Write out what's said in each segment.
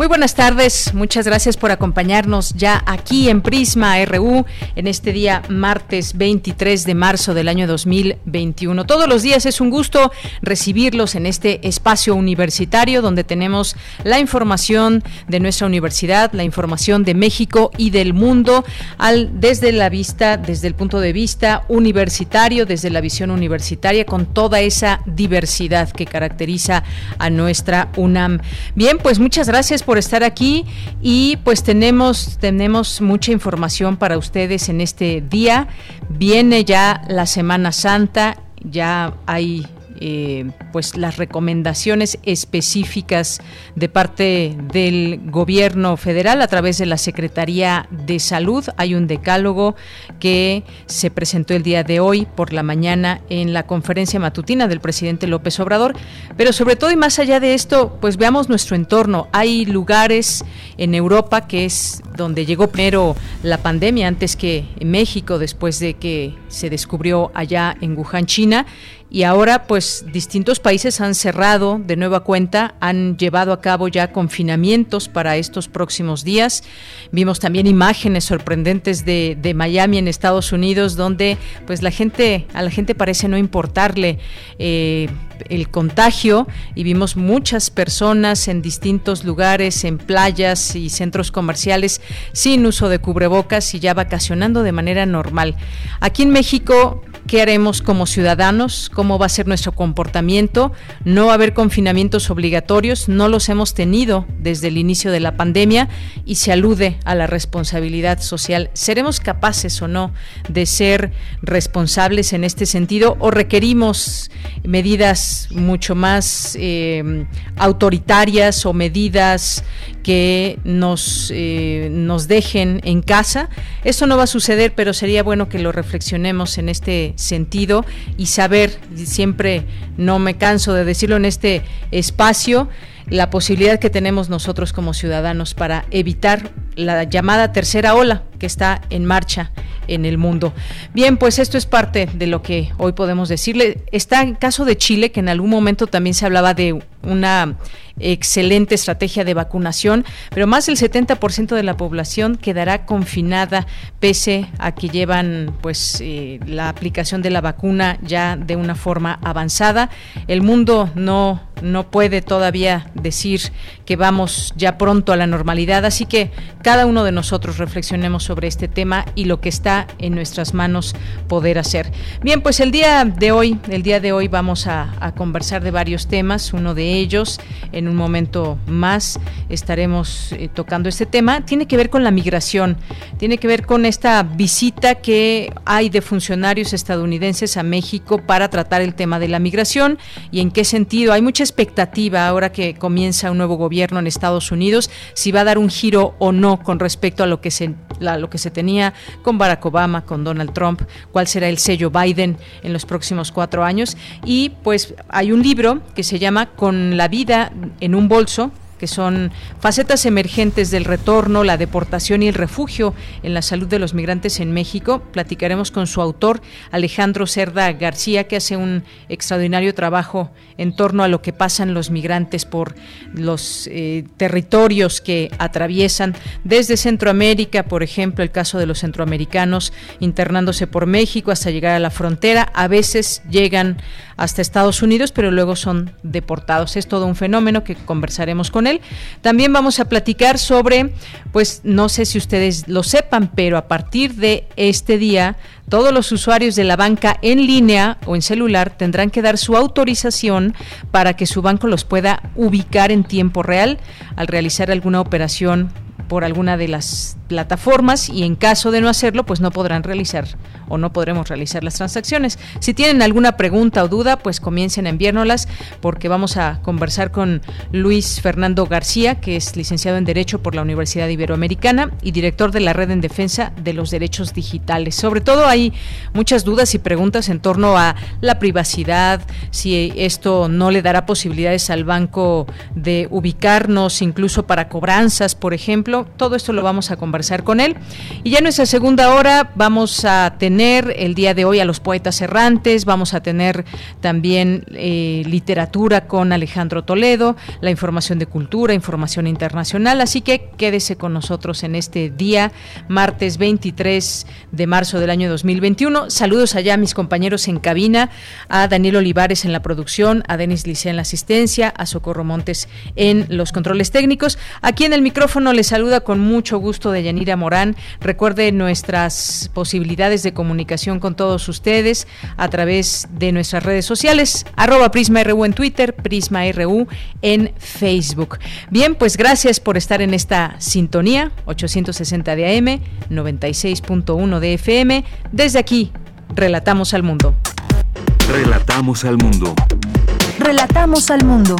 Muy buenas tardes, muchas gracias por acompañarnos ya aquí en Prisma RU en este día martes 23 de marzo del año 2021. Todos los días es un gusto recibirlos en este espacio universitario donde tenemos la información de nuestra universidad, la información de México y del mundo al, desde la vista, desde el punto de vista universitario, desde la visión universitaria con toda esa diversidad que caracteriza a nuestra UNAM. Bien, pues muchas gracias por estar aquí y pues tenemos, tenemos mucha información para ustedes en este día. Viene ya la Semana Santa, ya hay eh, pues las recomendaciones específicas de parte del gobierno federal a través de la Secretaría de Salud. Hay un decálogo que se presentó el día de hoy por la mañana en la conferencia matutina del presidente López Obrador. Pero sobre todo y más allá de esto, pues veamos nuestro entorno. Hay lugares en Europa que es donde llegó primero la pandemia antes que en México, después de que se descubrió allá en Wuhan, China y ahora pues distintos países han cerrado de nueva cuenta, han llevado a cabo ya confinamientos para estos próximos días. Vimos también imágenes sorprendentes de, Miami en Estados Unidos donde pues la gente, a la gente parece no importarle eh, el contagio y vimos muchas personas en distintos lugares, en playas y centros comerciales sin uso de cubrebocas y ya vacacionando de manera normal. Aquí en México ¿Qué haremos como ciudadanos? ¿Cómo va a ser nuestro comportamiento? No va a haber confinamientos obligatorios, no los hemos tenido desde el inicio de la pandemia y se alude a la responsabilidad social. ¿Seremos capaces o no de ser responsables en este sentido o requerimos medidas mucho más eh, autoritarias o medidas que nos, eh, nos dejen en casa. Eso no va a suceder, pero sería bueno que lo reflexionemos en este sentido y saber, siempre no me canso de decirlo en este espacio, la posibilidad que tenemos nosotros como ciudadanos para evitar la llamada tercera ola que está en marcha en el mundo. Bien, pues esto es parte de lo que hoy podemos decirle. Está el caso de Chile, que en algún momento también se hablaba de una excelente estrategia de vacunación, pero más del 70% de la población quedará confinada pese a que llevan pues eh, la aplicación de la vacuna ya de una forma avanzada. El mundo no no puede todavía decir que vamos ya pronto a la normalidad, así que cada uno de nosotros reflexionemos sobre este tema y lo que está en nuestras manos poder hacer. Bien, pues el día de hoy, el día de hoy vamos a, conversar de varios temas, uno de ellos en un momento más estaremos eh, tocando este tema. Tiene que ver con la migración, tiene que ver con esta visita que hay de funcionarios estadounidenses a México para tratar el tema de la migración y en qué sentido. Hay mucha expectativa ahora que comienza un nuevo gobierno en Estados Unidos, si va a dar un giro o no con respecto a lo que se, lo que se tenía con Barack Obama, con Donald Trump, cuál será el sello Biden en los próximos cuatro años. Y pues hay un libro que se llama Con la vida en un bolso que son facetas emergentes del retorno, la deportación y el refugio en la salud de los migrantes en México. Platicaremos con su autor, Alejandro Cerda García, que hace un extraordinario trabajo en torno a lo que pasan los migrantes por los eh, territorios que atraviesan desde Centroamérica, por ejemplo, el caso de los centroamericanos internándose por México hasta llegar a la frontera. A veces llegan hasta Estados Unidos, pero luego son deportados. Es todo un fenómeno que conversaremos con él. También vamos a platicar sobre, pues no sé si ustedes lo sepan, pero a partir de este día todos los usuarios de la banca en línea o en celular tendrán que dar su autorización para que su banco los pueda ubicar en tiempo real al realizar alguna operación por alguna de las plataformas y en caso de no hacerlo, pues no podrán realizar o no podremos realizar las transacciones. Si tienen alguna pregunta o duda, pues comiencen a enviárnoslas porque vamos a conversar con Luis Fernando García, que es licenciado en Derecho por la Universidad Iberoamericana y director de la Red en Defensa de los Derechos Digitales. Sobre todo hay muchas dudas y preguntas en torno a la privacidad, si esto no le dará posibilidades al banco de ubicarnos incluso para cobranzas, por ejemplo. Todo esto lo vamos a conversar con él. Y ya en nuestra segunda hora vamos a tener el día de hoy a los poetas errantes, vamos a tener también eh, literatura con Alejandro Toledo, la información de cultura, información internacional, así que quédese con nosotros en este día, martes 23 de marzo del año 2021. Saludos allá a mis compañeros en cabina, a Daniel Olivares en la producción, a Denis Licea en la asistencia, a Socorro Montes en los controles técnicos. Aquí en el micrófono les saluda con mucho gusto de Yanira Morán. Recuerde nuestras posibilidades de comunicación comunicación con todos ustedes a través de nuestras redes sociales, arroba PrismaRU en Twitter, PrismaRU en Facebook. Bien, pues gracias por estar en esta sintonía, 860 de AM, 96.1 de FM. Desde aquí, relatamos al mundo. Relatamos al mundo. Relatamos al mundo.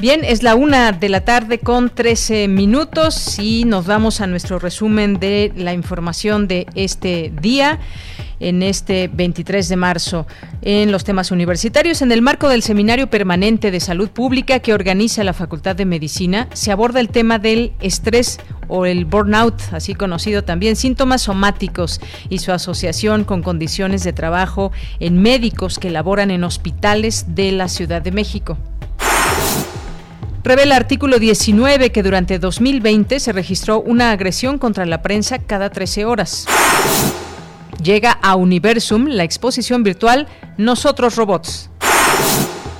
Bien, es la una de la tarde con 13 minutos y nos vamos a nuestro resumen de la información de este día en este 23 de marzo en los temas universitarios. En el marco del Seminario Permanente de Salud Pública que organiza la Facultad de Medicina, se aborda el tema del estrés o el burnout, así conocido también, síntomas somáticos y su asociación con condiciones de trabajo en médicos que laboran en hospitales de la Ciudad de México. Revela artículo 19 que durante 2020 se registró una agresión contra la prensa cada 13 horas. Llega a Universum la exposición virtual Nosotros Robots.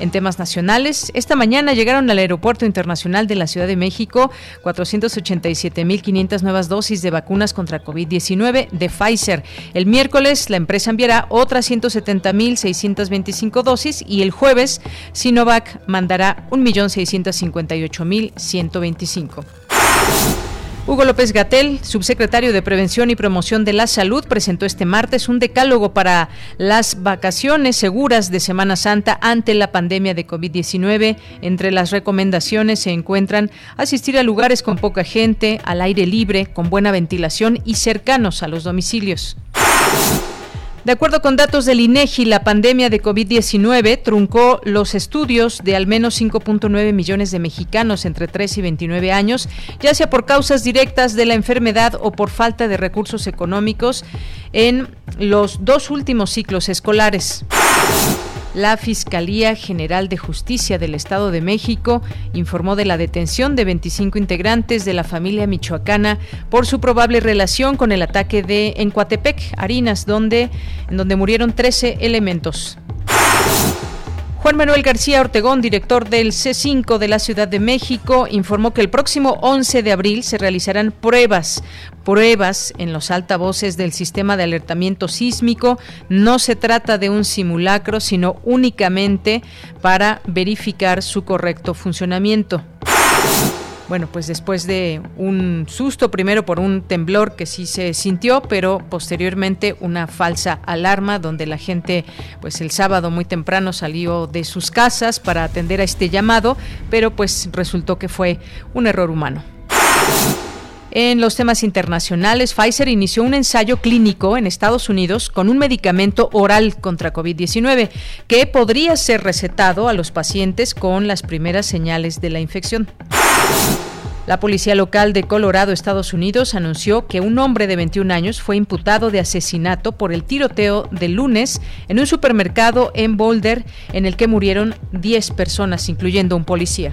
En temas nacionales, esta mañana llegaron al Aeropuerto Internacional de la Ciudad de México 487.500 nuevas dosis de vacunas contra COVID-19 de Pfizer. El miércoles la empresa enviará otras 170.625 dosis y el jueves Sinovac mandará 1.658.125. Hugo López Gatel, subsecretario de Prevención y Promoción de la Salud, presentó este martes un decálogo para las vacaciones seguras de Semana Santa ante la pandemia de COVID-19. Entre las recomendaciones se encuentran asistir a lugares con poca gente, al aire libre, con buena ventilación y cercanos a los domicilios. De acuerdo con datos del INEGI, la pandemia de COVID-19 truncó los estudios de al menos 5.9 millones de mexicanos entre 3 y 29 años, ya sea por causas directas de la enfermedad o por falta de recursos económicos en los dos últimos ciclos escolares. La Fiscalía General de Justicia del Estado de México informó de la detención de 25 integrantes de la familia michoacana por su probable relación con el ataque de en Coatepec, Harinas, donde, en donde murieron 13 elementos. Juan Manuel García Ortegón, director del C5 de la Ciudad de México, informó que el próximo 11 de abril se realizarán pruebas, pruebas en los altavoces del sistema de alertamiento sísmico. No se trata de un simulacro, sino únicamente para verificar su correcto funcionamiento. Bueno, pues después de un susto, primero por un temblor que sí se sintió, pero posteriormente una falsa alarma donde la gente, pues el sábado muy temprano salió de sus casas para atender a este llamado, pero pues resultó que fue un error humano. En los temas internacionales, Pfizer inició un ensayo clínico en Estados Unidos con un medicamento oral contra COVID-19 que podría ser recetado a los pacientes con las primeras señales de la infección. La policía local de Colorado, Estados Unidos, anunció que un hombre de 21 años fue imputado de asesinato por el tiroteo de lunes en un supermercado en Boulder en el que murieron 10 personas, incluyendo un policía.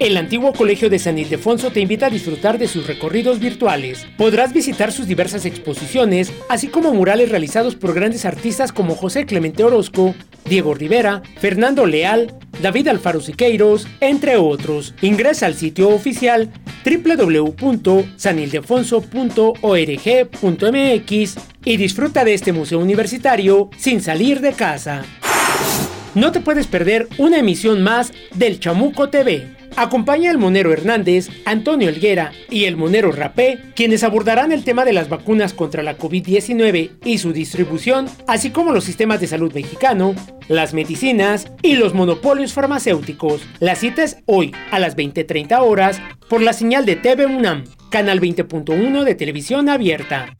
El antiguo Colegio de San Ildefonso te invita a disfrutar de sus recorridos virtuales. Podrás visitar sus diversas exposiciones, así como murales realizados por grandes artistas como José Clemente Orozco Diego Rivera, Fernando Leal, David Alfaro Siqueiros, entre otros. Ingresa al sitio oficial www.sanildefonso.org.mx y disfruta de este museo universitario sin salir de casa. No te puedes perder una emisión más del Chamuco TV Acompaña el monero Hernández, Antonio Elguera y el monero Rapé, quienes abordarán el tema de las vacunas contra la COVID-19 y su distribución, así como los sistemas de salud mexicano, las medicinas y los monopolios farmacéuticos. La cita es hoy a las 20:30 horas por la señal de TV UNAM, canal 20.1 de televisión abierta.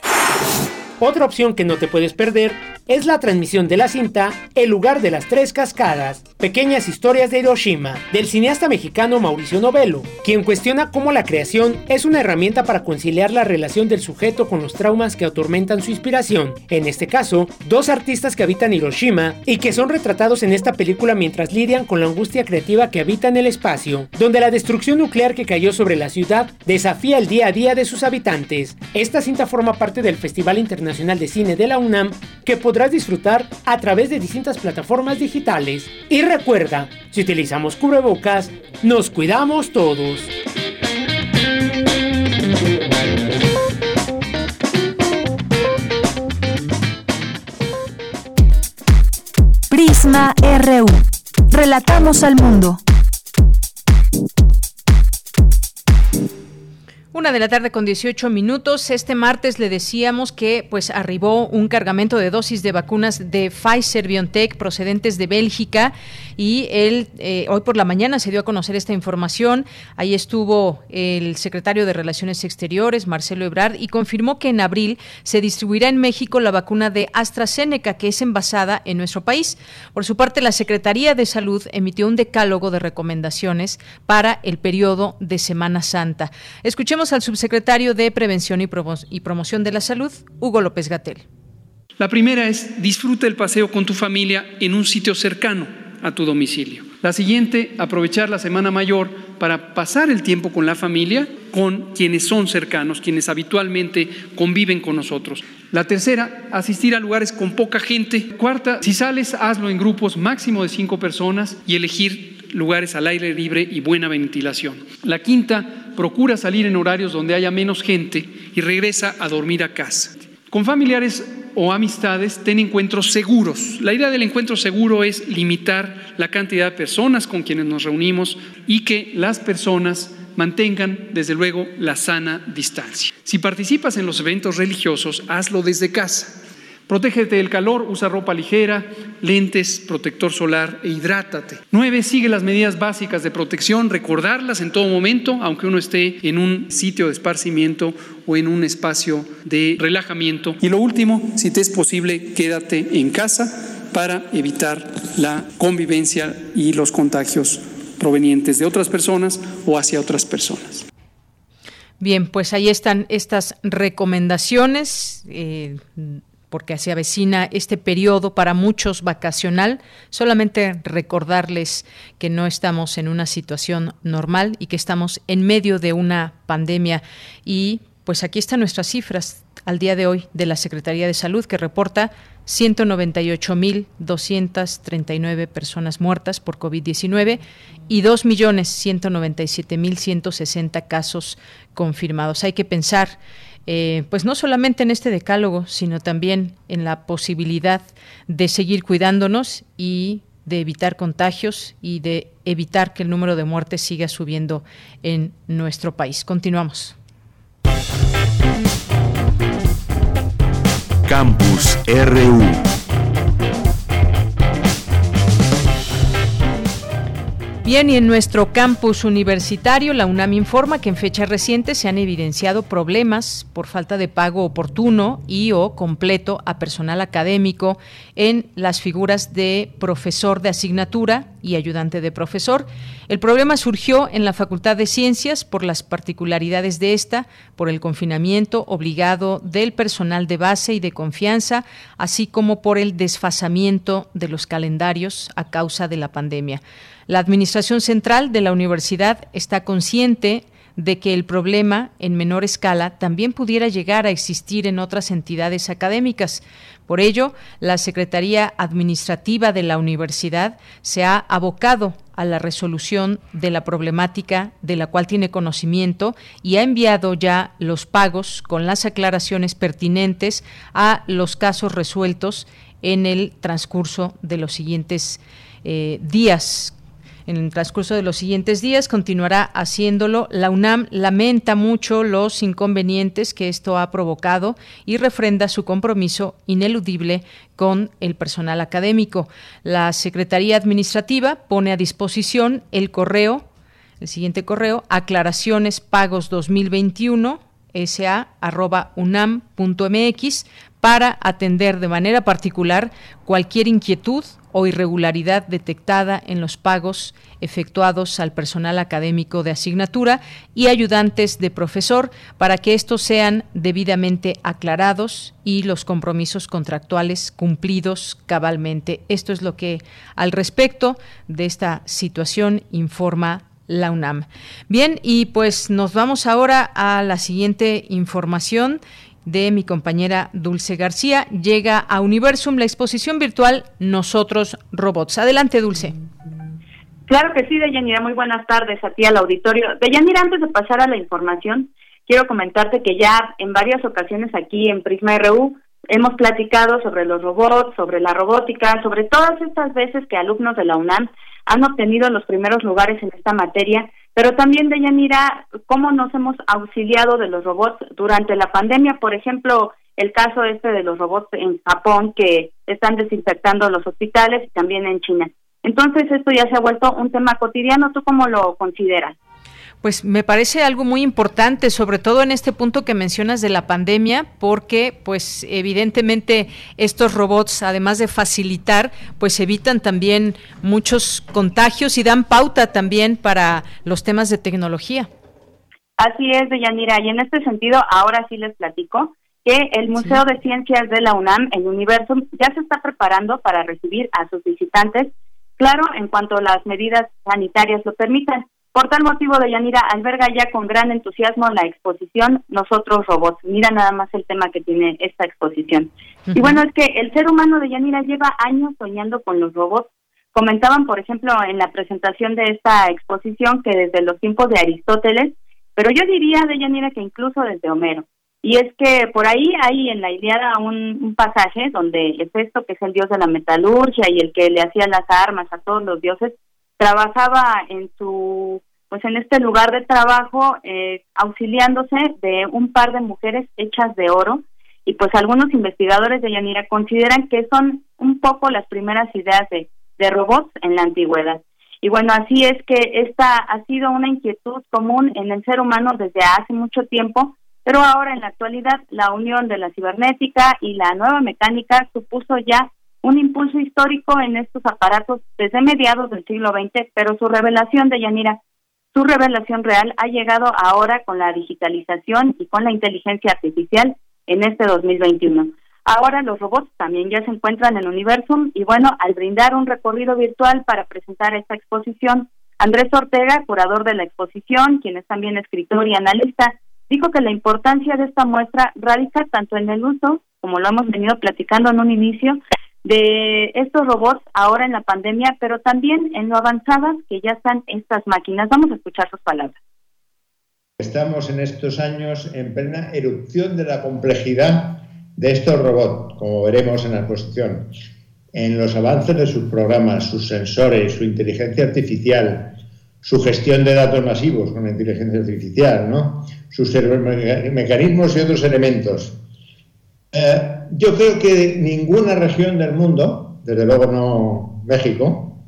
Otra opción que no te puedes perder es la transmisión de la cinta El lugar de las tres cascadas, pequeñas historias de Hiroshima, del cineasta mexicano Mauricio Novello, quien cuestiona cómo la creación es una herramienta para conciliar la relación del sujeto con los traumas que atormentan su inspiración. En este caso, dos artistas que habitan Hiroshima y que son retratados en esta película mientras lidian con la angustia creativa que habita en el espacio, donde la destrucción nuclear que cayó sobre la ciudad desafía el día a día de sus habitantes. Esta cinta forma parte del Festival Internacional de Cine de la UNAM, que podrás disfrutar a través de distintas plataformas digitales. Y recuerda, si utilizamos cubrebocas, nos cuidamos todos. Prisma RU. Relatamos al mundo. Una de la tarde con 18 minutos. Este martes le decíamos que pues arribó un cargamento de dosis de vacunas de Pfizer BioNTech procedentes de Bélgica y él eh, hoy por la mañana se dio a conocer esta información. Ahí estuvo el secretario de Relaciones Exteriores, Marcelo Ebrard, y confirmó que en abril se distribuirá en México la vacuna de AstraZeneca, que es envasada en nuestro país. Por su parte, la Secretaría de Salud emitió un decálogo de recomendaciones para el periodo de Semana Santa. Escuchemos al subsecretario de Prevención y, Promoción de la Salud, Hugo López Gatel. La primera es disfruta el paseo con tu familia en un sitio cercano a tu domicilio. La siguiente, aprovechar la Semana Mayor para pasar el tiempo con la familia, con quienes son cercanos, quienes habitualmente conviven con nosotros. La tercera, asistir a lugares con poca gente. Cuarta, si sales, hazlo en grupos máximo de cinco personas y elegir lugares al aire libre y buena ventilación. La quinta, procura salir en horarios donde haya menos gente y regresa a dormir a casa. Con familiares o amistades, ten encuentros seguros. La idea del encuentro seguro es limitar la cantidad de personas con quienes nos reunimos y que las personas mantengan, desde luego, la sana distancia. Si participas en los eventos religiosos, hazlo desde casa. Protégete del calor, usa ropa ligera, lentes, protector solar e hidrátate. Nueve, sigue las medidas básicas de protección, recordarlas en todo momento, aunque uno esté en un sitio de esparcimiento o en un espacio de relajamiento. Y lo último, si te es posible, quédate en casa para evitar la convivencia y los contagios provenientes de otras personas o hacia otras personas. Bien, pues ahí están estas recomendaciones. Eh, porque se avecina este periodo para muchos vacacional. Solamente recordarles que no estamos en una situación normal y que estamos en medio de una pandemia. Y pues aquí están nuestras cifras al día de hoy de la Secretaría de Salud que reporta 198.239 personas muertas por COVID-19 y 2.197.160 casos confirmados. Hay que pensar eh, pues no solamente en este decálogo, sino también en la posibilidad de seguir cuidándonos y de evitar contagios y de evitar que el número de muertes siga subiendo en nuestro país. Continuamos. Campus RU. Bien, y en nuestro campus universitario, la UNAM informa que en fechas recientes se han evidenciado problemas por falta de pago oportuno y o completo a personal académico en las figuras de profesor de asignatura y ayudante de profesor. El problema surgió en la Facultad de Ciencias por las particularidades de esta, por el confinamiento obligado del personal de base y de confianza, así como por el desfasamiento de los calendarios a causa de la pandemia. La Administración Central de la Universidad está consciente de que el problema en menor escala también pudiera llegar a existir en otras entidades académicas. Por ello, la Secretaría Administrativa de la Universidad se ha abocado a la resolución de la problemática de la cual tiene conocimiento y ha enviado ya los pagos con las aclaraciones pertinentes a los casos resueltos en el transcurso de los siguientes eh, días en el transcurso de los siguientes días continuará haciéndolo. La UNAM lamenta mucho los inconvenientes que esto ha provocado y refrenda su compromiso ineludible con el personal académico. La Secretaría Administrativa pone a disposición el correo, el siguiente correo, aclaraciones pagos 2021 sa.unam.mx para atender de manera particular cualquier inquietud o irregularidad detectada en los pagos efectuados al personal académico de asignatura y ayudantes de profesor para que estos sean debidamente aclarados y los compromisos contractuales cumplidos cabalmente. Esto es lo que al respecto de esta situación informa la UNAM. Bien, y pues nos vamos ahora a la siguiente información de mi compañera Dulce García. Llega a Universum la exposición virtual Nosotros Robots. Adelante, Dulce. Claro que sí, Deyanira. Muy buenas tardes a ti al auditorio. Deyanira, antes de pasar a la información, quiero comentarte que ya en varias ocasiones aquí en Prisma RU hemos platicado sobre los robots, sobre la robótica, sobre todas estas veces que alumnos de la UNAM han obtenido los primeros lugares en esta materia pero también, Deyanira, cómo nos hemos auxiliado de los robots durante la pandemia. Por ejemplo, el caso este de los robots en Japón que están desinfectando los hospitales y también en China. Entonces, esto ya se ha vuelto un tema cotidiano. ¿Tú cómo lo consideras? Pues me parece algo muy importante, sobre todo en este punto que mencionas de la pandemia, porque pues evidentemente estos robots, además de facilitar, pues evitan también muchos contagios y dan pauta también para los temas de tecnología. Así es, Deyanira, y en este sentido ahora sí les platico que el Museo de Ciencias de la UNAM, el Universo, ya se está preparando para recibir a sus visitantes, claro, en cuanto las medidas sanitarias lo permitan. Por tal motivo, Deyanira alberga ya con gran entusiasmo la exposición Nosotros Robots. Mira nada más el tema que tiene esta exposición. Y bueno, es que el ser humano de Yanira lleva años soñando con los robots. Comentaban, por ejemplo, en la presentación de esta exposición que desde los tiempos de Aristóteles, pero yo diría de Yanira que incluso desde Homero. Y es que por ahí hay en la Iliada un, un pasaje donde Hefesto, que es el dios de la metalurgia y el que le hacía las armas a todos los dioses, trabajaba en su pues en este lugar de trabajo eh, auxiliándose de un par de mujeres hechas de oro y pues algunos investigadores de Yanira consideran que son un poco las primeras ideas de, de robots en la antigüedad. Y bueno, así es que esta ha sido una inquietud común en el ser humano desde hace mucho tiempo, pero ahora en la actualidad la unión de la cibernética y la nueva mecánica supuso ya un impulso histórico en estos aparatos desde mediados del siglo XX, pero su revelación de Yanira, su revelación real ha llegado ahora con la digitalización y con la inteligencia artificial en este 2021. Ahora los robots también ya se encuentran en Universum y bueno, al brindar un recorrido virtual para presentar esta exposición, Andrés Ortega, curador de la exposición, quien es también escritor y analista, dijo que la importancia de esta muestra radica tanto en el uso, como lo hemos venido platicando en un inicio, de estos robots ahora en la pandemia, pero también en lo avanzadas que ya están estas máquinas. Vamos a escuchar sus palabras. Estamos en estos años en plena erupción de la complejidad de estos robots, como veremos en la exposición, en los avances de sus programas, sus sensores, su inteligencia artificial, su gestión de datos masivos con la inteligencia artificial, ¿no? sus mecanismos y otros elementos. Eh, yo creo que ninguna región del mundo, desde luego no México,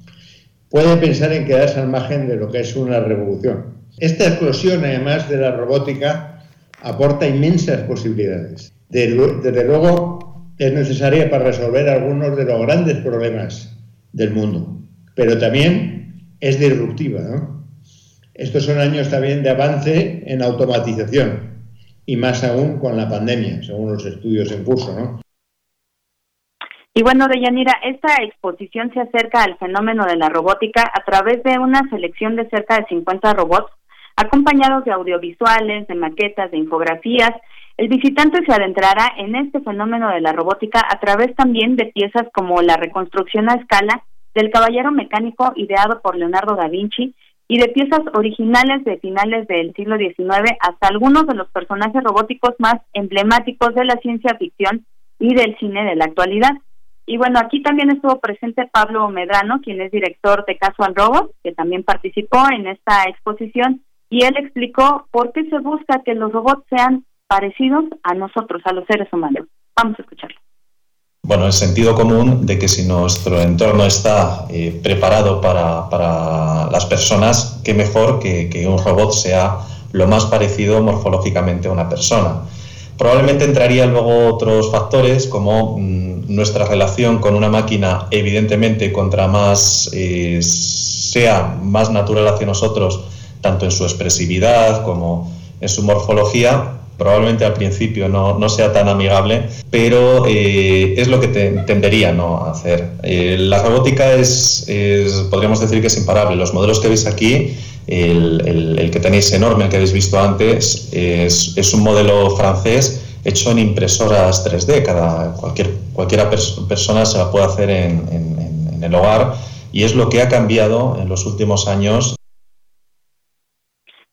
puede pensar en quedarse al margen de lo que es una revolución. Esta explosión, además de la robótica, aporta inmensas posibilidades. Desde luego es necesaria para resolver algunos de los grandes problemas del mundo, pero también es disruptiva. Estos son años también de avance en automatización y más aún con la pandemia, según los estudios en curso. ¿no? Y bueno, Deyanira, esta exposición se acerca al fenómeno de la robótica a través de una selección de cerca de 50 robots acompañados de audiovisuales, de maquetas, de infografías. El visitante se adentrará en este fenómeno de la robótica a través también de piezas como la reconstrucción a escala del caballero mecánico ideado por Leonardo da Vinci y de piezas originales de finales del siglo XIX hasta algunos de los personajes robóticos más emblemáticos de la ciencia ficción y del cine de la actualidad. Y bueno, aquí también estuvo presente Pablo Medrano, quien es director de Casual Robots, que también participó en esta exposición, y él explicó por qué se busca que los robots sean parecidos a nosotros, a los seres humanos. Vamos a escucharlo. Bueno, el sentido común de que si nuestro entorno está eh, preparado para, para, las personas, qué mejor que, que un robot sea lo más parecido morfológicamente a una persona. Probablemente entrarían luego otros factores como mm, nuestra relación con una máquina, evidentemente, contra más eh, sea más natural hacia nosotros, tanto en su expresividad como en su morfología, probablemente al principio no, no sea tan amigable, pero eh, es lo que te, tendería ¿no? a hacer. Eh, la robótica es, podríamos decir que es imparable. Los modelos que veis aquí el, que tenéis enorme, el que habéis visto antes, es, un modelo francés hecho en impresoras 3D. Cada, cualquier cualquiera persona se la puede hacer en, el hogar y es lo que ha cambiado en los últimos años.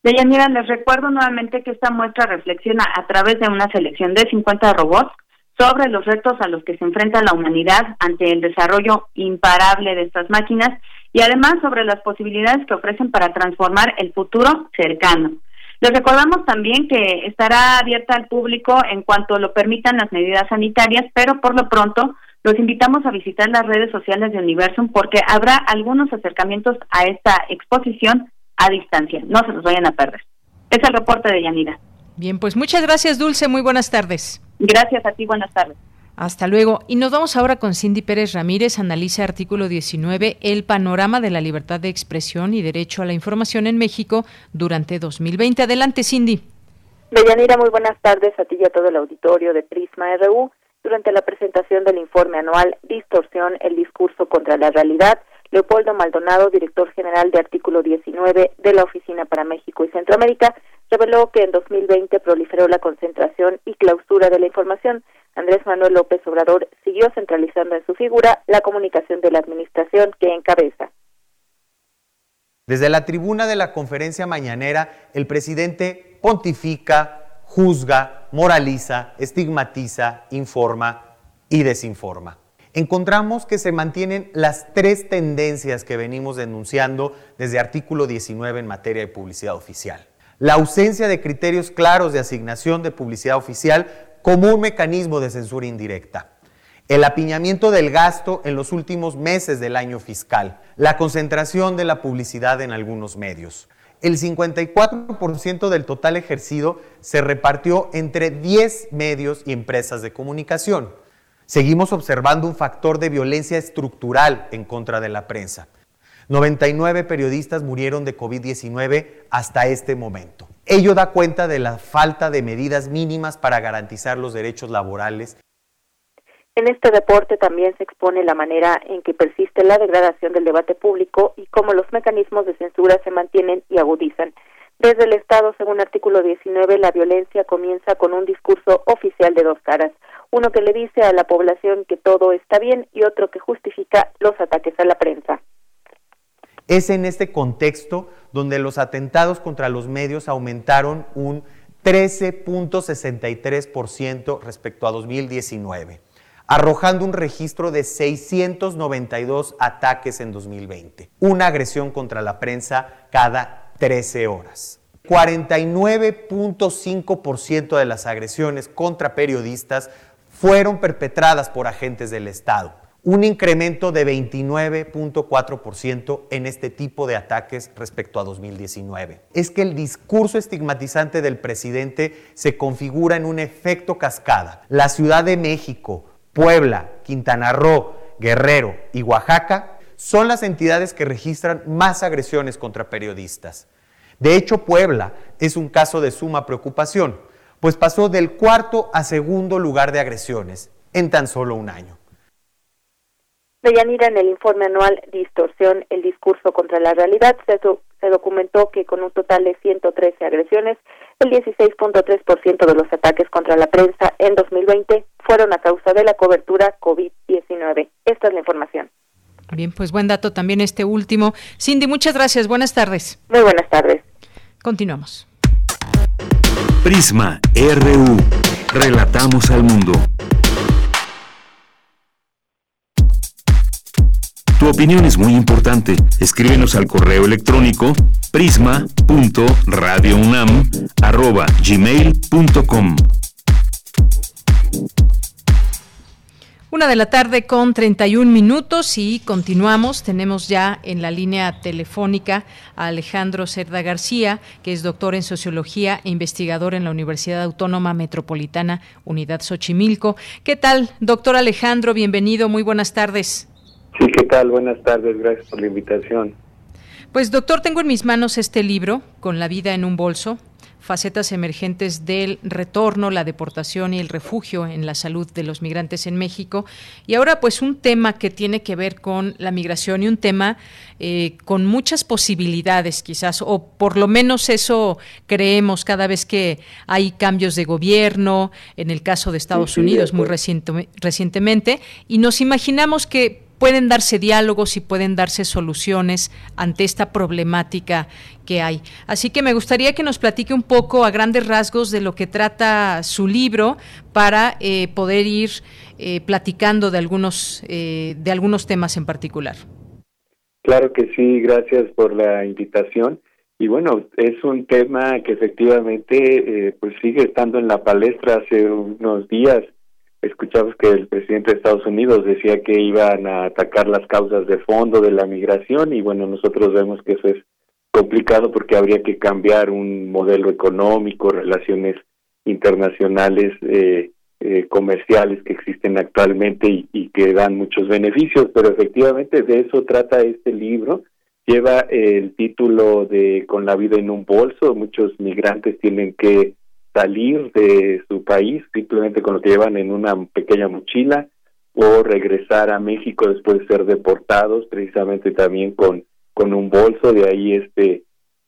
Deyanira, les recuerdo nuevamente que esta muestra reflexiona a través de una selección de 50 robots sobre los retos a los que se enfrenta la humanidad ante el desarrollo imparable de estas máquinas y además sobre las posibilidades que ofrecen para transformar el futuro cercano. Les recordamos también que estará abierta al público en cuanto lo permitan las medidas sanitarias, pero por lo pronto los invitamos a visitar las redes sociales de Universum porque habrá algunos acercamientos a esta exposición a distancia. No se los vayan a perder. Es el reporte de Yanira. Bien, pues muchas gracias, Dulce. Muy buenas tardes. Gracias a ti. Buenas tardes. Hasta luego. Y nos vamos ahora con Cindy Pérez Ramírez, analiza artículo 19, el panorama de la libertad de expresión y derecho a la información en México durante 2020. Adelante, Cindy. Deyanira, muy buenas tardes a ti y a todo el auditorio de Prisma RU. Durante la presentación del informe anual Distorsión, el discurso contra la realidad, Leopoldo Maldonado, director general de artículo 19 de la Oficina para México y Centroamérica, reveló que en 2020 proliferó la concentración y clausura de la información, Andrés Manuel López Obrador siguió centralizando en su figura la comunicación de la administración que encabeza. Desde la tribuna de la conferencia mañanera, el presidente pontifica, juzga, moraliza, estigmatiza, informa y desinforma. Encontramos que se mantienen las tres tendencias que venimos denunciando desde artículo 19 en materia de publicidad oficial. La ausencia de criterios claros de asignación de publicidad oficial como un mecanismo de censura indirecta. El apiñamiento del gasto en los últimos meses del año fiscal, la concentración de la publicidad en algunos medios. El 54% del total ejercido se repartió entre 10 medios y empresas de comunicación. Seguimos observando un factor de violencia estructural en contra de la prensa. 99 periodistas murieron de COVID-19 hasta este momento. Ello da cuenta de la falta de medidas mínimas para garantizar los derechos laborales. En este reporte también se expone la manera en que persiste la degradación del debate público y cómo los mecanismos de censura se mantienen y agudizan. Desde el Estado, según artículo 19, la violencia comienza con un discurso oficial de dos caras, uno que le dice a la población que todo está bien y otro que justifica los ataques a la prensa. Es en este contexto donde los atentados contra los medios aumentaron un 13.63% respecto a 2019, arrojando un registro de 692 ataques en 2020, una agresión contra la prensa cada 13 horas. 49.5% de las agresiones contra periodistas fueron perpetradas por agentes del Estado un incremento de 29.4% en este tipo de ataques respecto a 2019. Es que el discurso estigmatizante del presidente se configura en un efecto cascada. La Ciudad de México, Puebla, Quintana Roo, Guerrero y Oaxaca son las entidades que registran más agresiones contra periodistas. De hecho, Puebla es un caso de suma preocupación, pues pasó del cuarto a segundo lugar de agresiones en tan solo un año. Deyanira, en el informe anual Distorsión, el discurso contra la realidad, se, se documentó que con un total de 113 agresiones, el 16.3% de los ataques contra la prensa en 2020 fueron a causa de la cobertura COVID-19. Esta es la información. Bien, pues buen dato también este último. Cindy, muchas gracias. Buenas tardes. Muy buenas tardes. Continuamos. Prisma RU. Relatamos al mundo. Tu opinión es muy importante. Escríbenos al correo electrónico prisma.radiounam@gmail.com. Una de la tarde con 31 minutos y continuamos. Tenemos ya en la línea telefónica a Alejandro Cerda García, que es doctor en sociología e investigador en la Universidad Autónoma Metropolitana Unidad Xochimilco. ¿Qué tal, doctor Alejandro? Bienvenido, muy buenas tardes. Sí, ¿qué tal? Buenas tardes, gracias por la invitación. Pues doctor, tengo en mis manos este libro, Con la vida en un bolso, facetas emergentes del retorno, la deportación y el refugio en la salud de los migrantes en México. Y ahora pues un tema que tiene que ver con la migración y un tema eh, con muchas posibilidades quizás, o por lo menos eso creemos cada vez que hay cambios de gobierno, en el caso de Estados Unidos muy recientemente, y nos imaginamos que pueden darse diálogos y pueden darse soluciones ante esta problemática que hay. Así que me gustaría que nos platique un poco a grandes rasgos de lo que trata su libro para eh, poder ir eh, platicando de algunos, eh, de algunos temas en particular. Claro que sí, gracias por la invitación. Y bueno, es un tema que efectivamente pues sigue estando en la palestra hace unos días escuchamos que el presidente de Estados Unidos decía que iban a atacar las causas de fondo de la migración y bueno, nosotros vemos que eso es complicado porque habría que cambiar un modelo económico, relaciones internacionales, eh, eh, comerciales que existen actualmente y, y, que dan muchos beneficios, pero efectivamente de eso trata este libro. Lleva el título de Con la vida en un bolso, muchos migrantes tienen que salir de su país simplemente con lo que llevan en una pequeña mochila o regresar a México después de ser deportados precisamente también con con un bolso de ahí este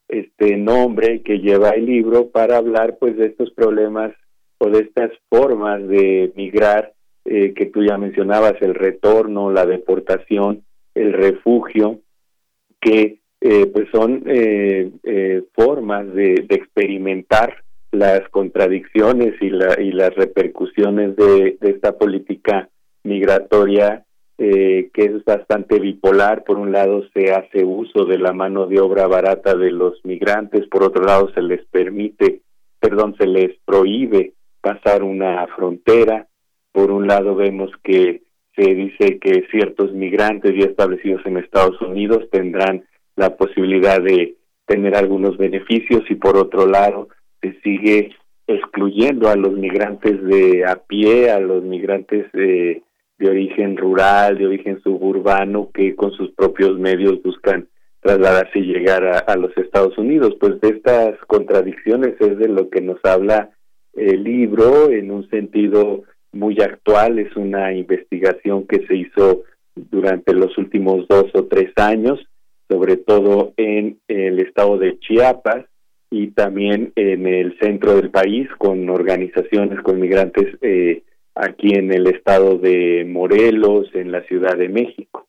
este nombre que lleva el libro para hablar pues de estos problemas o de estas formas de migrar eh, que tú ya mencionabas el retorno la deportación el refugio que eh, pues son eh, formas de, de experimentar las contradicciones y, la, y las repercusiones de, esta política migratoria eh, que es bastante bipolar. Por un lado se hace uso de la mano de obra barata de los migrantes, por otro lado se les permite, perdón, se les prohíbe pasar una frontera. Por un lado vemos que se dice que ciertos migrantes ya establecidos en Estados Unidos tendrán la posibilidad de tener algunos beneficios y por otro lado se sigue excluyendo a los migrantes de a pie, a los migrantes de, de origen rural, de origen suburbano, que con sus propios medios buscan trasladarse y llegar a, los Estados Unidos. Pues de estas contradicciones es de lo que nos habla el libro en un sentido muy actual, es una investigación que se hizo durante los últimos dos o tres años, sobre todo en el estado de Chiapas, y también en el centro del país con organizaciones con migrantes eh, aquí en el estado de Morelos, en la Ciudad de México.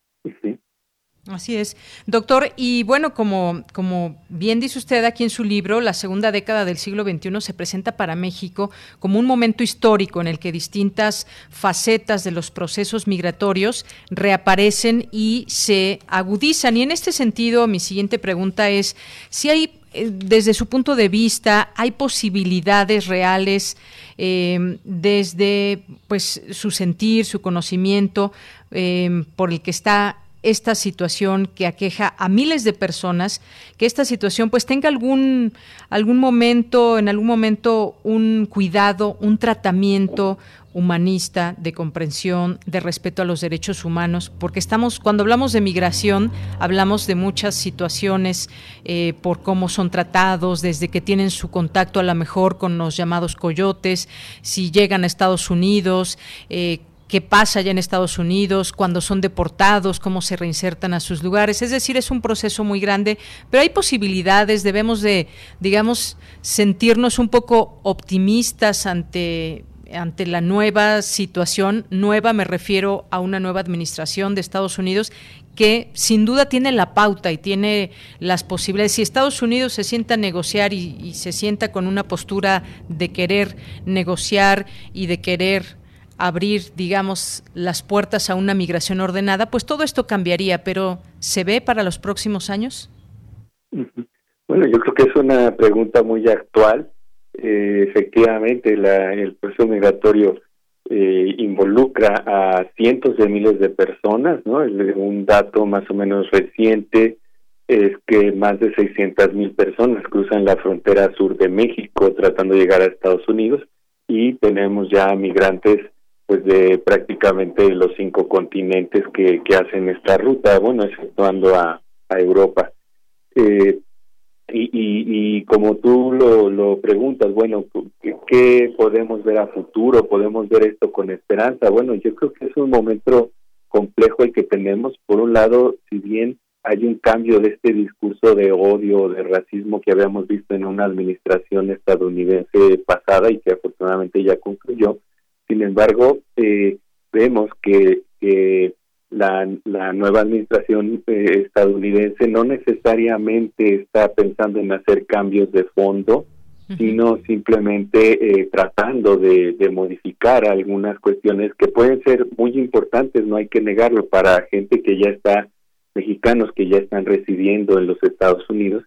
Así es. Doctor, y bueno, como, como bien dice usted aquí en su libro, la segunda década del siglo XXI se presenta para México como un momento histórico en el que distintas facetas de los procesos migratorios reaparecen y se agudizan. Y en este sentido, mi siguiente pregunta es si hay desde su punto de vista, hay posibilidades reales eh, desde pues su sentir, su conocimiento eh, por el que está esta situación que aqueja a miles de personas, que esta situación pues tenga algún algún momento, en algún momento un cuidado, un tratamiento, humanista, de comprensión, de respeto a los derechos humanos, porque estamos, cuando hablamos de migración, hablamos de muchas situaciones eh, por cómo son tratados, desde que tienen su contacto a lo mejor con los llamados coyotes, si llegan a Estados Unidos, eh, qué pasa ya en Estados Unidos, cuando son deportados, cómo se reinsertan a sus lugares. Es decir, es un proceso muy grande, pero hay posibilidades, debemos de, digamos, sentirnos un poco optimistas ante ante la nueva situación, nueva me refiero a una nueva administración de Estados Unidos que sin duda tiene la pauta y tiene las posibilidades. Si Estados Unidos se sienta a negociar y, se sienta con una postura de querer negociar y de querer abrir, digamos, las puertas a una migración ordenada, pues todo esto cambiaría, pero ¿se ve para los próximos años? Bueno, yo creo que es una pregunta muy actual. Eh, efectivamente, la, el proceso migratorio eh, involucra a cientos de miles de personas, ¿no? Un dato más o menos reciente es que más de 600 mil personas cruzan la frontera sur de México tratando de llegar a Estados Unidos y tenemos ya migrantes pues de prácticamente los cinco continentes que, que hacen esta ruta, bueno, exceptuando a, a Europa. Eh, y, y, como tú lo, lo preguntas, bueno, ¿qué, podemos ver a futuro? ¿Podemos ver esto con esperanza? Bueno, yo creo que es un momento complejo el que tenemos. Por un lado, si bien hay un cambio de este discurso de odio, de racismo que habíamos visto en una administración estadounidense pasada y que afortunadamente ya concluyó, sin embargo, eh, vemos que, la, la, nueva administración eh, estadounidense no necesariamente está pensando en hacer cambios de fondo, sino simplemente eh, tratando de, de, modificar algunas cuestiones que pueden ser muy importantes, no hay que negarlo, para gente que ya está, mexicanos que ya están residiendo en los Estados Unidos,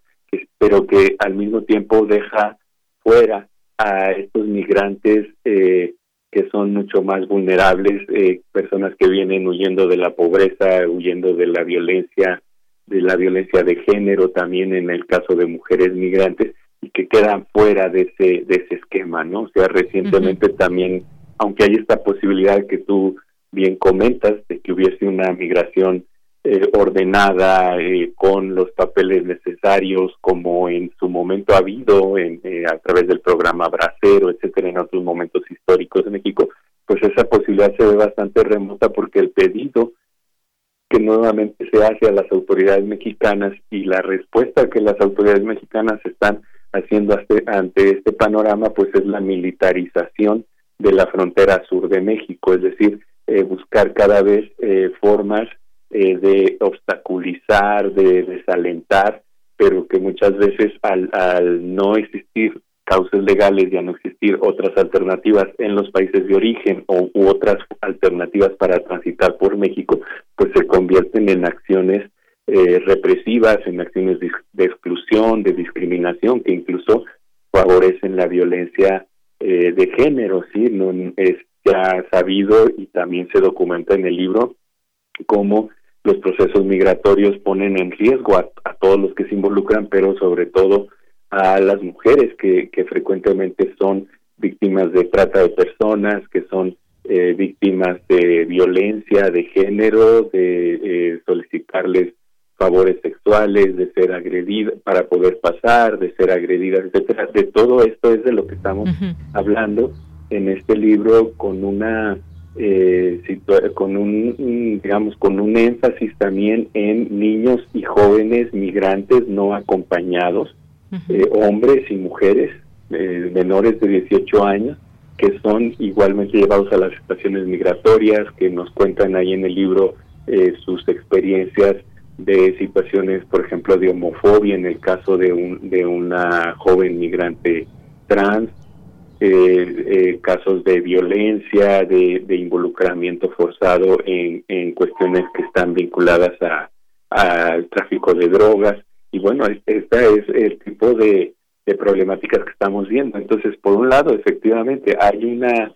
pero que al mismo tiempo deja fuera a estos migrantes eh, que son mucho más vulnerables, eh, personas que vienen huyendo de la pobreza, huyendo de la violencia, de la violencia de género, también en el caso de mujeres migrantes y que quedan fuera de ese de ese esquema, ¿no? O sea, recientemente también, aunque hay esta posibilidad que tú bien comentas de que hubiese una migración eh, ordenada, eh, con los papeles necesarios, como en su momento ha habido en, eh, a través del programa Bracero, etcétera, en otros momentos históricos de México, pues esa posibilidad se ve bastante remota porque el pedido que nuevamente se hace a las autoridades mexicanas y la respuesta que las autoridades mexicanas están haciendo ante este panorama, pues es la militarización de la frontera sur de México, es decir, buscar cada vez formas eh, de obstaculizar, de desalentar, pero que muchas veces al, al no existir causas legales y a no existir otras alternativas en los países de origen o u otras alternativas para transitar por México, pues se convierten en acciones eh, represivas, en acciones de, exclusión, de discriminación, que incluso favorecen la violencia eh, de género, sí, no es ya sabido y también se documenta en el libro cómo los procesos migratorios ponen en riesgo a, todos los que se involucran, pero sobre todo a las mujeres que, que frecuentemente son víctimas de trata de personas, que son eh, víctimas de violencia de género, de eh, solicitarles favores sexuales, de ser agredidas para poder pasar, de ser agredidas, etcétera. De todo esto es de lo que estamos hablando en este libro con una eh, con un digamos con un énfasis también en niños y jóvenes migrantes no acompañados eh, hombres y mujeres eh, menores de 18 años que son igualmente llevados a las estaciones migratorias que nos cuentan ahí en el libro eh, sus experiencias de situaciones por ejemplo de homofobia en el caso de un de una joven migrante trans eh, eh, casos de violencia, de, involucramiento forzado en, en, cuestiones que están vinculadas al tráfico de drogas. Y bueno, este es el tipo de, problemáticas que estamos viendo. Entonces, por un lado, efectivamente, hay una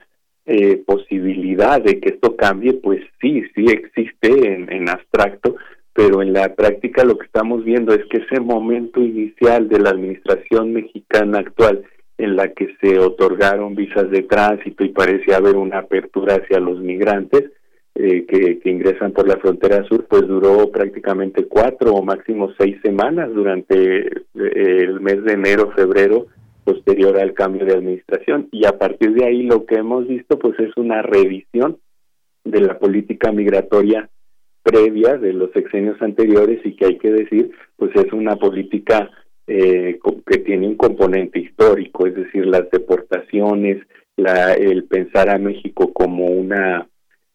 eh, posibilidad de que esto cambie, pues sí, sí existe en, en abstracto, pero en la práctica lo que estamos viendo es que ese momento inicial de la administración mexicana actual en la que se otorgaron visas de tránsito y parece haber una apertura hacia los migrantes eh, que, que, ingresan por la frontera sur, pues duró prácticamente cuatro o máximo seis semanas durante eh, el mes de enero, febrero, posterior al cambio de administración. Y a partir de ahí lo que hemos visto pues es una revisión de la política migratoria previa de los sexenios anteriores y que hay que decir, pues es una política eh, que tiene un componente histórico, es decir, las deportaciones, la, el pensar a México como una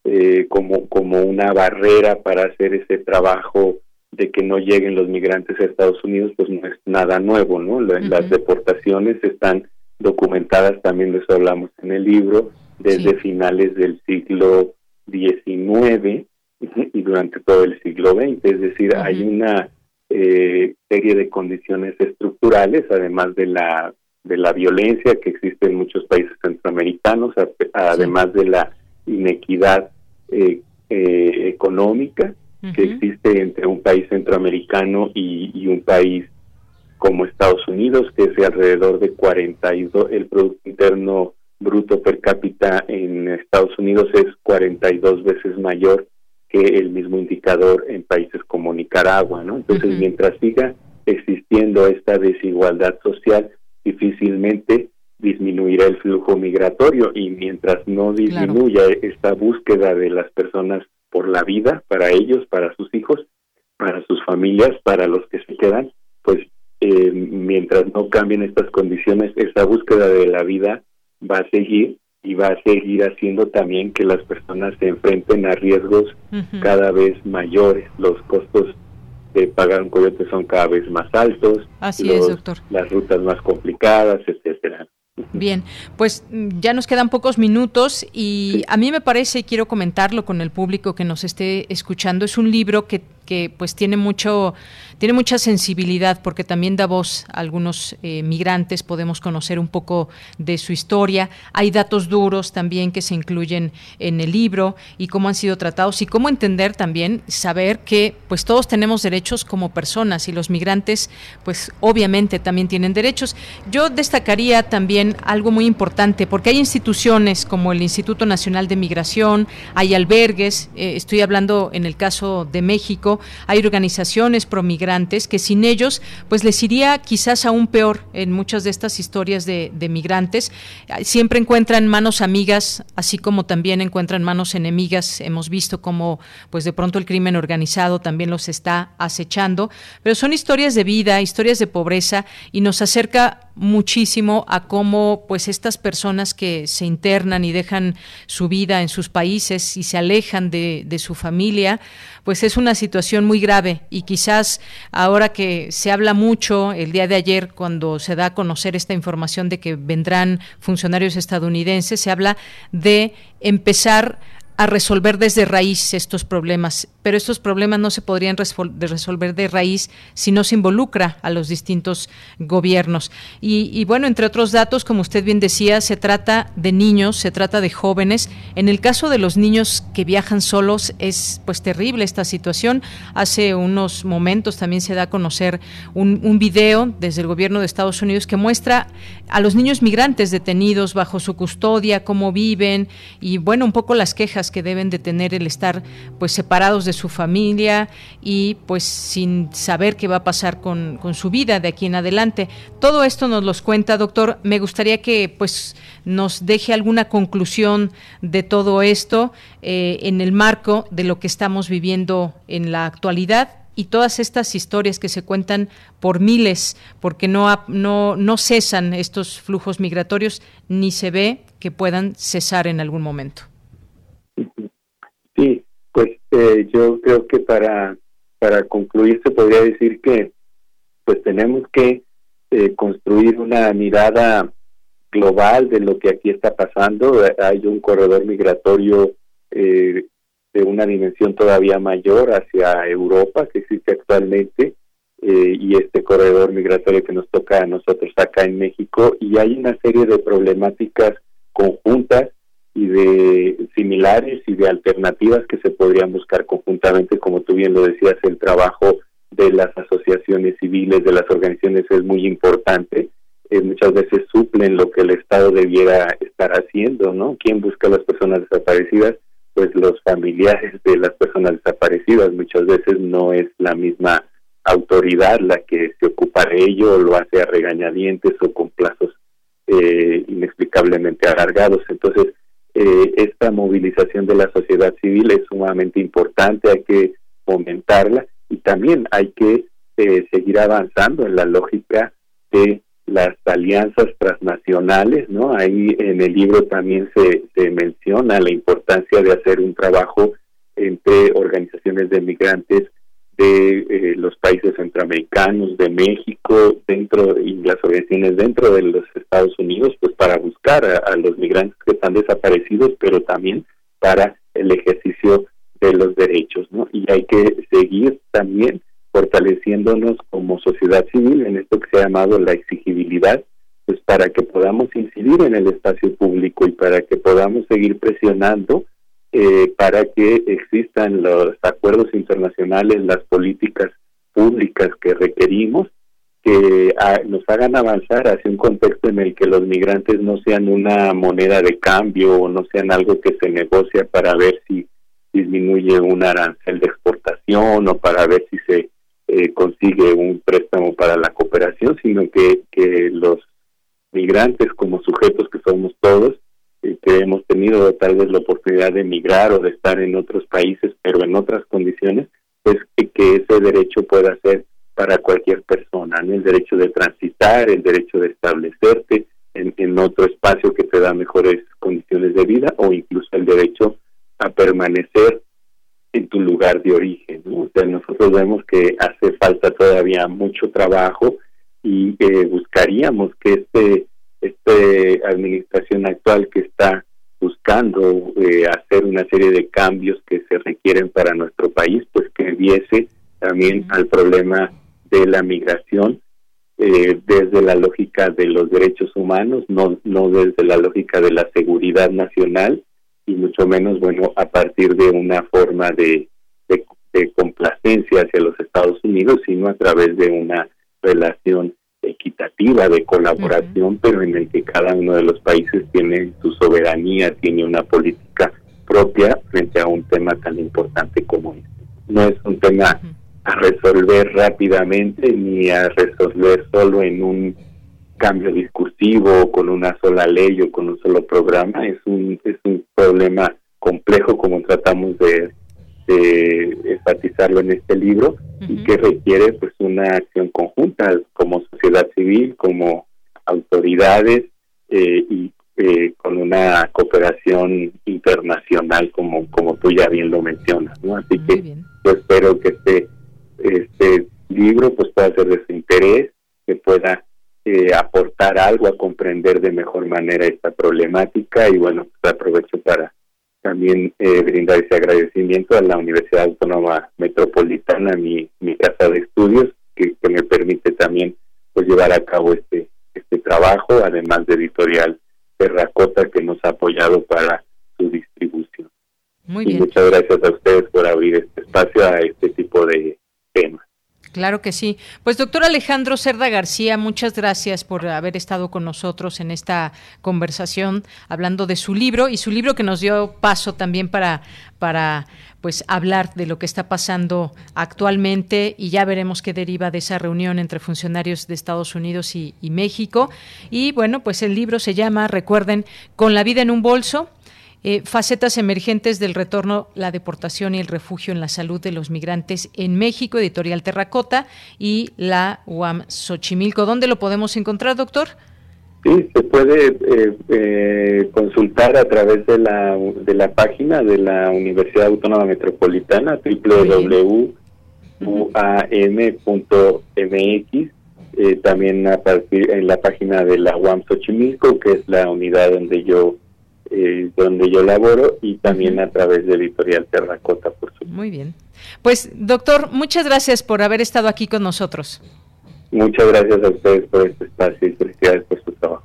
eh, como como una barrera para hacer ese trabajo de que no lleguen los migrantes a Estados Unidos, pues no es nada nuevo, ¿no? Las deportaciones están documentadas, también de eso hablamos en el libro, desde finales del siglo XIX y durante todo el siglo XX, es decir, hay una eh, serie de condiciones estructurales, además de la de la violencia que existe en muchos países centroamericanos, además de la inequidad eh, eh, económica que existe entre un país centroamericano y, un país como Estados Unidos, que es alrededor de 42, el Producto Interno Bruto per cápita en Estados Unidos es 42 veces mayor que el mismo indicador en países como Nicaragua, ¿no? Entonces, mientras siga existiendo esta desigualdad social, difícilmente disminuirá el flujo migratorio y mientras no disminuya esta búsqueda de las personas por la vida, para ellos, para sus hijos, para sus familias, para los que se quedan, pues eh, mientras no cambien estas condiciones, esa búsqueda de la vida va a seguir y va a seguir haciendo también que las personas se enfrenten a riesgos cada vez mayores. Los costos de pagar un coyote son cada vez más altos. Así es, doctor. Las rutas más complicadas, etcétera. Bien, pues mm, ya nos quedan pocos minutos y a mí me parece, y quiero comentarlo con el público que nos esté escuchando, es un libro que, que pues tiene mucho tiene mucha sensibilidad porque también da voz a algunos eh, migrantes, podemos conocer un poco de su historia. Hay datos duros también que se incluyen en el libro y cómo han sido tratados y cómo entender también, saber que pues todos tenemos derechos como personas y los migrantes pues obviamente también tienen derechos. Yo destacaría también algo muy importante porque hay instituciones como el Instituto Nacional de Migración, hay albergues, eh, estoy hablando en el caso de México, hay organizaciones pro que sin ellos pues les iría quizás aún peor en muchas de estas historias de, migrantes. Siempre encuentran manos amigas, así como también encuentran manos enemigas. Hemos visto cómo pues de pronto el crimen organizado también los está acechando, pero son historias de vida, historias de pobreza y nos acerca muchísimo a cómo pues estas personas que se internan y dejan su vida en sus países y se alejan de, de su familia, pues es una situación muy grave y quizás ahora que se habla mucho el día de ayer cuando se da a conocer esta información de que vendrán funcionarios estadounidenses, se habla de empezar a resolver desde raíz estos problemas, pero estos problemas no se podrían resolver de raíz si no se involucra a los distintos gobiernos. Y, bueno, entre otros datos, como usted bien decía, se trata de niños, se trata de jóvenes. En el caso de los niños que viajan solos es pues terrible esta situación. Hace unos momentos también se da a conocer un, video desde el gobierno de Estados Unidos que muestra a los niños migrantes detenidos bajo su custodia, cómo viven y bueno, un poco las quejas que deben de tener el estar pues separados su familia y pues sin saber qué va a pasar con, con su vida de aquí en adelante. Todo esto nos los cuenta, doctor. Me gustaría que pues nos deje alguna conclusión de todo esto eh, en el marco de lo que estamos viviendo en la actualidad y todas estas historias que se cuentan por miles, porque no, no, no cesan estos flujos migratorios, ni se ve que puedan cesar en algún momento. Pues eh, yo creo que para, para concluir se podría decir que pues tenemos que eh, construir una mirada global de lo que aquí está pasando. Hay un corredor migratorio eh, de una dimensión todavía mayor hacia Europa que existe actualmente y este corredor migratorio que nos toca a nosotros acá en México y hay una serie de problemáticas conjuntas y de similares y de alternativas que se podrían buscar conjuntamente, como tú bien lo decías, el trabajo de las asociaciones civiles, de las organizaciones es muy importante. Eh, muchas veces suplen lo que el Estado debiera estar haciendo, ¿no? ¿Quién busca a las personas desaparecidas? Pues los familiares de las personas desaparecidas. Muchas veces no es la misma autoridad la que se ocupa de ello, o lo hace a regañadientes o con plazos eh, inexplicablemente alargados. Entonces, eh, esta movilización de la sociedad civil es sumamente importante, hay que fomentarla y también hay que eh, seguir avanzando en la lógica de las alianzas transnacionales, ¿no? Ahí en el libro también se, se menciona la importancia de hacer un trabajo entre organizaciones de migrantes de eh, los países centroamericanos, de México, dentro y las organizaciones dentro de los Estados Unidos, pues para buscar a, los migrantes que están desaparecidos, pero también para el ejercicio de los derechos, ¿no? Y hay que seguir también fortaleciéndonos como sociedad civil en esto que se ha llamado la exigibilidad, pues para que podamos incidir en el espacio público y para que podamos seguir presionando eh, para que existan los acuerdos internacionales, las políticas públicas que requerimos, que nos hagan avanzar hacia un contexto en el que los migrantes no sean una moneda de cambio o no sean algo que se negocia para ver si disminuye un arancel de exportación o para ver si se eh, consigue un préstamo para la cooperación, sino que, que los migrantes como sujetos que somos todos que hemos tenido tal vez la oportunidad de emigrar o de estar en otros países, pero en otras condiciones, pues que, ese derecho pueda ser para cualquier persona, el derecho de transitar, el derecho de establecerte en, en otro espacio que te da mejores condiciones de vida o incluso el derecho a permanecer en tu lugar de origen. ¿no? O sea, nosotros vemos que hace falta todavía mucho trabajo y eh, buscaríamos que este esta administración actual que está buscando eh, hacer una serie de cambios que se requieren para nuestro país, pues que viese también al problema de la migración eh, desde la lógica de los derechos humanos, no, no desde la lógica de la seguridad nacional y mucho menos, bueno, a partir de una forma de, de, de complacencia hacia los Estados Unidos, sino a través de una relación equitativa de colaboración, pero en el que cada uno de los países tiene su soberanía, tiene una política propia frente a un tema tan importante como este. No es un tema a resolver rápidamente ni a resolver solo en un cambio discursivo con una sola ley o con un solo programa, es un es un problema complejo como tratamos de de enfatizarlo en este libro y que requiere pues una acción conjunta como sociedad civil, como autoridades eh, y eh, con una cooperación internacional como como tú ya bien lo mencionas, ¿no? Así que yo espero que este este libro pues pueda ser de su interés, que pueda eh, aportar algo a comprender de mejor manera esta problemática y bueno, pues aprovecho para también eh, brindar ese agradecimiento a la Universidad Autónoma Metropolitana, mi, mi casa de estudios, que, me permite también pues llevar a cabo este este trabajo, además de Editorial Terracota, que nos ha apoyado para su distribución. Muy bien. Y muchas gracias a ustedes por abrir este espacio a este tipo de temas. Claro que sí. Pues doctor Alejandro Cerda García, muchas gracias por haber estado con nosotros en esta conversación hablando de su libro y su libro que nos dio paso también para, para pues hablar de lo que está pasando actualmente y ya veremos qué deriva de esa reunión entre funcionarios de Estados Unidos y, y México. Y bueno, pues el libro se llama, recuerden, Con la vida en un bolso, eh, facetas emergentes del retorno, la deportación y el refugio en la salud de los migrantes en México, editorial Terracota y la UAM Xochimilco. ¿Dónde lo podemos encontrar, doctor? Sí, se puede eh, eh, consultar a través de la, de la página de la Universidad Autónoma Metropolitana, www.uam.mx. también a partir en la página de la UAM Xochimilco, que es la unidad donde yo eh, donde yo laboro y también a través de Editorial Terracota, por supuesto. Muy bien. Pues, doctor, muchas gracias por haber estado aquí con nosotros. Muchas gracias a ustedes por este espacio y felicidades por su trabajo.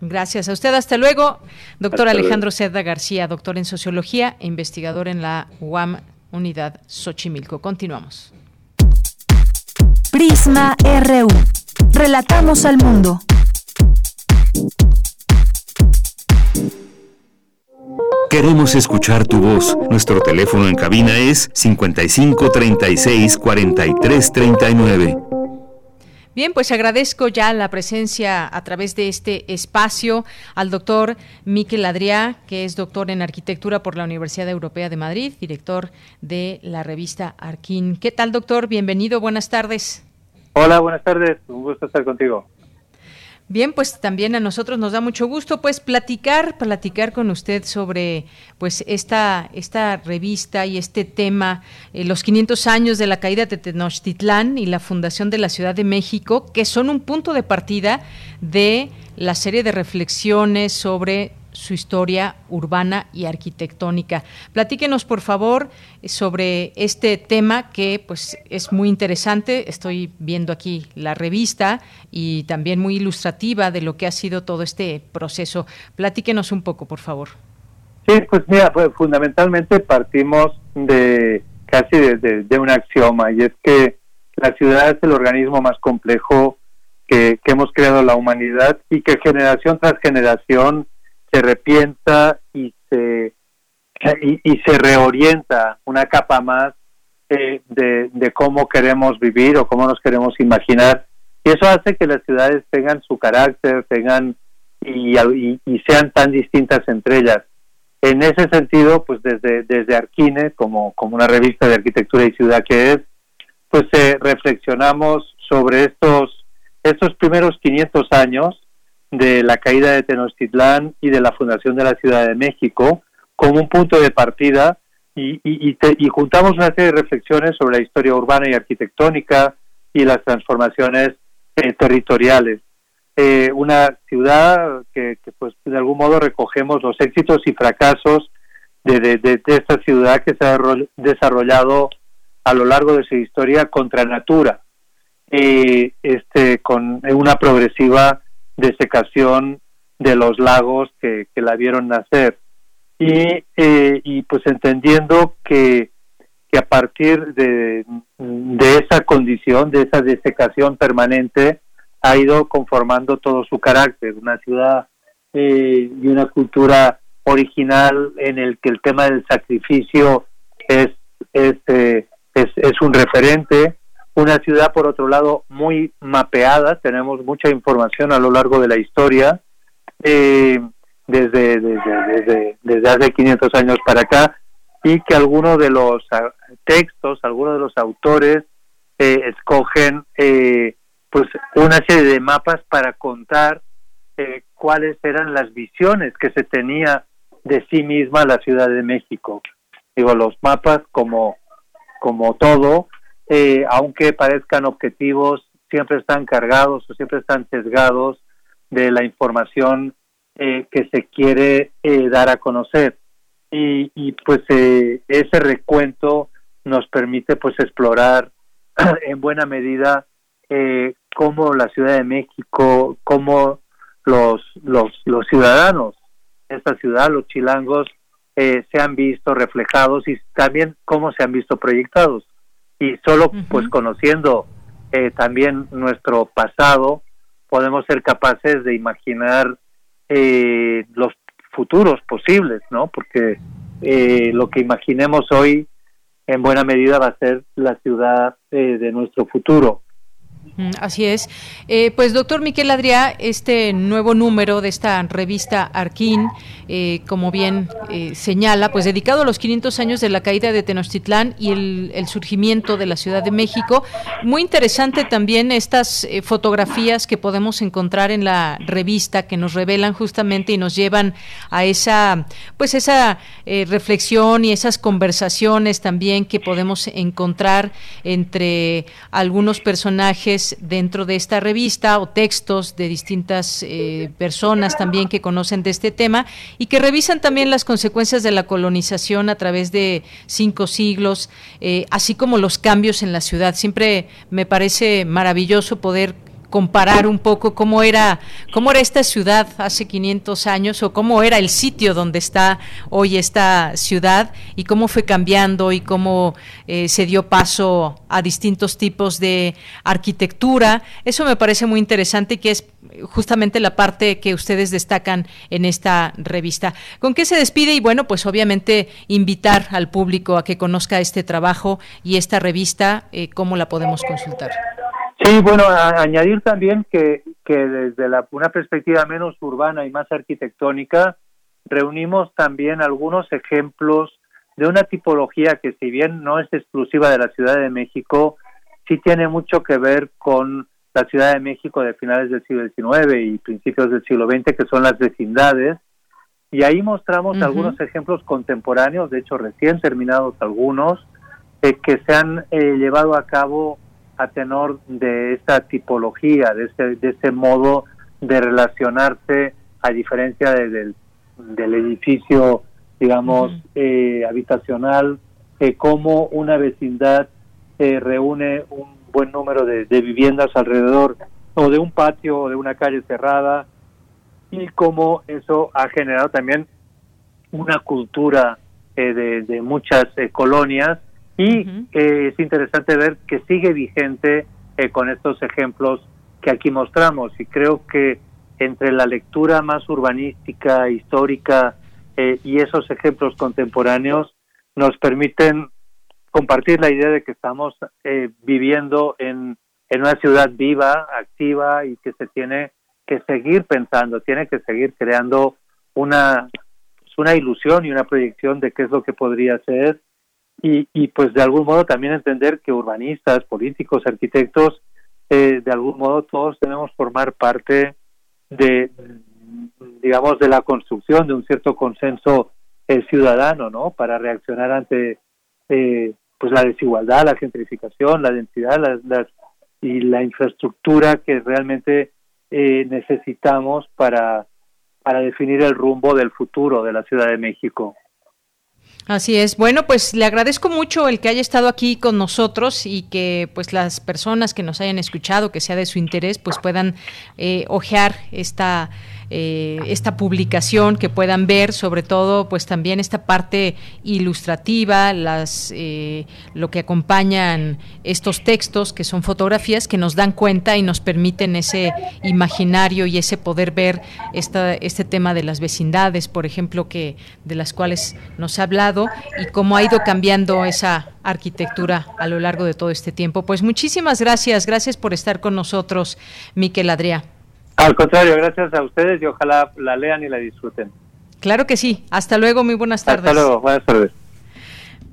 Gracias a usted. Hasta luego. Doctor Alejandro Cerda García, doctor en Sociología e investigador en la UAM Unidad Xochimilco. Continuamos. Prisma RU. Relatamos al mundo. Queremos escuchar tu voz. Nuestro teléfono en cabina es 55 36 43 39. Bien, pues agradezco ya la presencia a través de este espacio al doctor Miquel Adrià, que es doctor en arquitectura por la Universidad Europea de Madrid, director de la revista Arquín. ¿Qué tal, doctor? Bienvenido, buenas tardes. Hola, buenas tardes, un gusto estar contigo. Bien, pues también a nosotros nos da mucho gusto pues platicar, platicar con usted sobre pues esta esta revista y este tema eh, los 500 años de la caída de Tenochtitlán y la fundación de la Ciudad de México, que son un punto de partida de la serie de reflexiones sobre su historia urbana y arquitectónica. Platíquenos, por favor, sobre este tema que pues es muy interesante. Estoy viendo aquí la revista y también muy ilustrativa de lo que ha sido todo este proceso. Platíquenos un poco, por favor. Sí, pues mira, pues, fundamentalmente partimos de casi de, de, un axioma y es que la ciudad es el organismo más complejo que, que hemos creado la humanidad y que generación tras generación se repiensa y se, y, se reorienta una capa más eh, de, cómo queremos vivir o cómo nos queremos imaginar. Y eso hace que las ciudades tengan su carácter, tengan y, y, sean tan distintas entre ellas. En ese sentido, pues desde, desde Arquine, como, como una revista de arquitectura y ciudad que es, pues eh, reflexionamos sobre estos, estos primeros 500 años de la caída de Tenochtitlán y de la fundación de la Ciudad de México como un punto de partida y, y, juntamos una serie de reflexiones sobre la historia urbana y arquitectónica y las transformaciones eh, territoriales. Eh, una ciudad que, pues de algún modo recogemos los éxitos y fracasos de, de, esta ciudad que se ha desarrollado a lo largo de su historia contra natura, eh, este, con una progresiva desecación de los lagos que, la vieron nacer. Y, eh, y pues entendiendo que, que a partir de, de, esa condición, de esa desecación permanente, ha ido conformando todo su carácter, una ciudad eh, y una cultura original en el que el tema del sacrificio es, es, eh, es, es un referente, una ciudad, por otro lado, muy mapeada, tenemos mucha información a lo largo de la historia, eh, desde, desde, desde, hace 500 años para acá, y que algunos de los ah, textos, algunos de los autores eh, escogen eh, pues una serie de mapas para contar cuáles eran las visiones que se tenía de sí misma la Ciudad de México. Digo, los mapas como, como todo, eh, aunque parezcan objetivos, siempre están cargados o siempre están sesgados de la información eh, que se quiere eh, dar a conocer. Y, y pues ese recuento nos permite pues explorar en buena medida cómo la Ciudad de México, cómo los, los, los ciudadanos de esta ciudad, los chilangos, se han visto reflejados y también cómo se han visto proyectados y solo pues conociendo eh, también nuestro pasado podemos ser capaces de imaginar eh, los futuros posibles, ¿no? Porque eh, lo que imaginemos hoy en buena medida va a ser la ciudad de nuestro futuro. Así es. Eh, pues doctor Miquel Adrià, este nuevo número de esta revista Arquín, eh, como bien eh, señala, pues dedicado a los 500 años de la caída de Tenochtitlán y el, el surgimiento de la Ciudad de México. Muy interesante también estas fotografías que podemos encontrar en la revista que nos revelan justamente y nos llevan a esa, pues esa reflexión y esas conversaciones también que podemos encontrar entre algunos personajes dentro de esta revista o textos de distintas eh, personas también que conocen de este tema y que revisan también las consecuencias de la colonización a través de cinco siglos, eh, así como los cambios en la ciudad. Siempre me parece maravilloso poder comparar un poco cómo era cómo era esta ciudad hace 500 años o cómo era el sitio donde está hoy esta ciudad y cómo fue cambiando y cómo eh, se dio paso a distintos tipos de arquitectura. Eso me parece muy interesante y que es justamente la parte que ustedes destacan en esta revista. ¿Con qué se despide? Y bueno, pues obviamente invitar al público a que conozca este trabajo y esta revista, eh, cómo la podemos consultar. Sí, bueno, añadir también que, que desde la, una perspectiva menos urbana y más arquitectónica, reunimos también algunos ejemplos de una tipología que si bien no es exclusiva de la Ciudad de México, sí tiene mucho que ver con la Ciudad de México de finales del siglo XIX y principios del siglo XX, que son las vecindades. Y ahí mostramos algunos ejemplos contemporáneos, de hecho recién terminados algunos, eh, que se han eh, llevado a cabo a tenor de esta tipología, de ese, de ese modo de relacionarse, a diferencia del, del edificio digamos, eh, habitacional, eh, cómo una vecindad eh, reúne un buen número de, viviendas alrededor o de un patio o de una calle cerrada y cómo eso ha generado también una cultura de, de, muchas colonias y es interesante ver que sigue vigente con estos ejemplos que aquí mostramos. Y creo que entre la lectura más urbanística, histórica, eh, y esos ejemplos contemporáneos nos permiten compartir la idea de que estamos eh, viviendo en, en una ciudad viva, activa y que se tiene que seguir pensando, tiene que seguir creando una, una ilusión y una proyección de qué es lo que podría ser y, y pues de algún modo también entender que urbanistas, políticos, arquitectos, eh, de algún modo todos debemos formar parte de, digamos, de la construcción de un cierto consenso eh, ciudadano, ¿no? Para reaccionar ante, eh, pues, la desigualdad, la gentrificación, la densidad las, y la infraestructura que realmente eh, necesitamos para, para definir el rumbo del futuro de la Ciudad de México. Así es. Bueno, pues le agradezco mucho el que haya estado aquí con nosotros y que pues las personas que nos hayan escuchado, que sea de su interés, pues puedan eh, ojear esta eh, esta publicación que puedan ver, sobre todo pues también esta parte ilustrativa, las eh, lo que acompañan estos textos que son fotografías que nos dan cuenta y nos permiten ese imaginario y ese poder ver esta, este tema de las vecindades, por ejemplo, que de las cuales nos ha hablado y cómo ha ido cambiando esa arquitectura a lo largo de todo este tiempo. Pues muchísimas gracias, gracias por estar con nosotros, Miquel Adrià. Al contrario, gracias a ustedes y ojalá la lean y la disfruten. Claro que sí. Hasta luego, muy buenas tardes. Hasta luego, buenas tardes.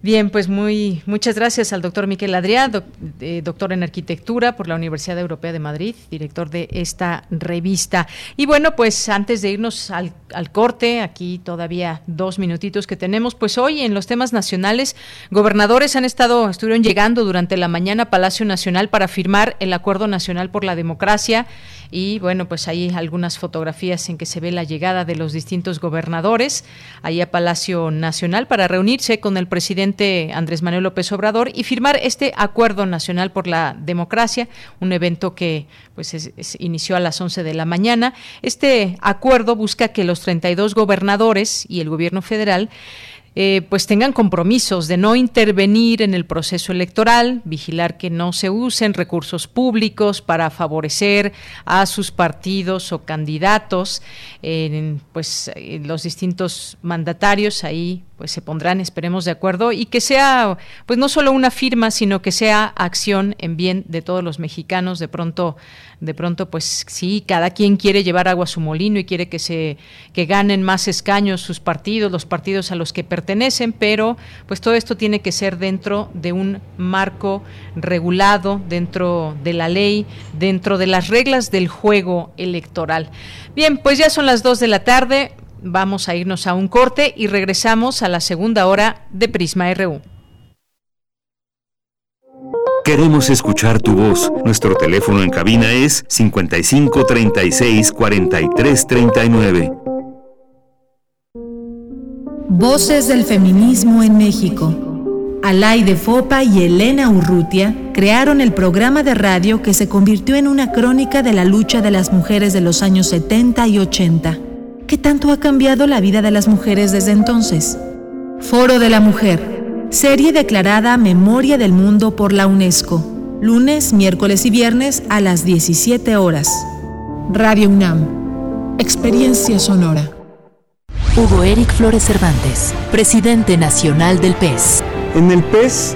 Bien, pues muy muchas gracias al doctor Miquel Adrià, eh, doctor en arquitectura por la Universidad Europea de Madrid, director de esta revista. Y bueno, pues antes de irnos al, al, corte, aquí todavía dos minutitos que tenemos, pues hoy en los temas nacionales, gobernadores han estado, estuvieron llegando durante la mañana a Palacio Nacional para firmar el Acuerdo Nacional por la Democracia y bueno, pues hay algunas fotografías en que se ve la llegada de los distintos gobernadores ahí a Palacio Nacional para reunirse con el presidente Andrés Manuel López Obrador y firmar este Acuerdo Nacional por la Democracia, un evento que pues inició a las 11 de la mañana. Este acuerdo busca que los 32 gobernadores y el gobierno federal eh, pues tengan compromisos de no intervenir en el proceso electoral, vigilar que no se usen recursos públicos para favorecer a sus partidos o candidatos, en, pues los distintos mandatarios. Ahí pues se pondrán, esperemos de acuerdo, y que sea pues no solo una firma, sino que sea acción en bien de todos los mexicanos. De pronto, de pronto, pues sí, cada quien quiere llevar agua a su molino y quiere que se, que ganen más escaños sus partidos, los partidos a los que pertenecen, pero pues todo esto tiene que ser dentro de un marco regulado, dentro de la ley, dentro de las reglas del juego electoral. Bien, pues ya son las dos de la tarde. Vamos a irnos a un corte y regresamos a la segunda hora de Prisma RU. Queremos escuchar tu voz. Nuestro teléfono en cabina es 55 36 43 39. Voces del feminismo en México. Alay de Fopa y Elena Urrutia crearon el programa de radio que se convirtió en una crónica de la lucha de las mujeres de los años 70 y 80 ¿Qué tanto ha cambiado la vida de las mujeres desde entonces? Foro de la Mujer, serie declarada Memoria del Mundo por la UNESCO, lunes, miércoles y viernes a las 17 horas. Radio UNAM, Experiencia Sonora. Hugo Eric Flores Cervantes, presidente nacional del PES. En el PES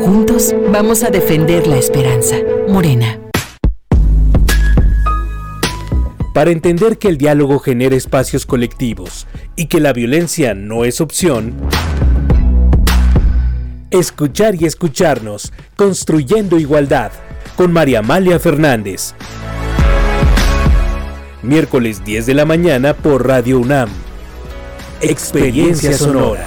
Juntos vamos a defender la esperanza. Morena. Para entender que el diálogo genera espacios colectivos y que la violencia no es opción, escuchar y escucharnos, construyendo igualdad, con María Amalia Fernández. Miércoles 10 de la mañana por Radio UNAM. Experiencia Sonora.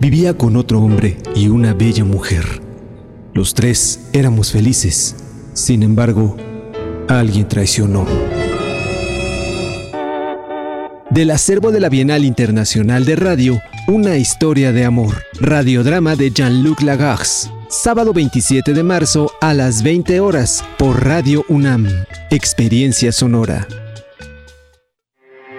vivía con otro hombre y una bella mujer. Los tres éramos felices. Sin embargo, alguien traicionó. Del acervo de la Bienal Internacional de Radio, una historia de amor. Radiodrama de Jean-Luc Lagarce. Sábado 27 de marzo a las 20 horas por Radio UNAM. Experiencia sonora.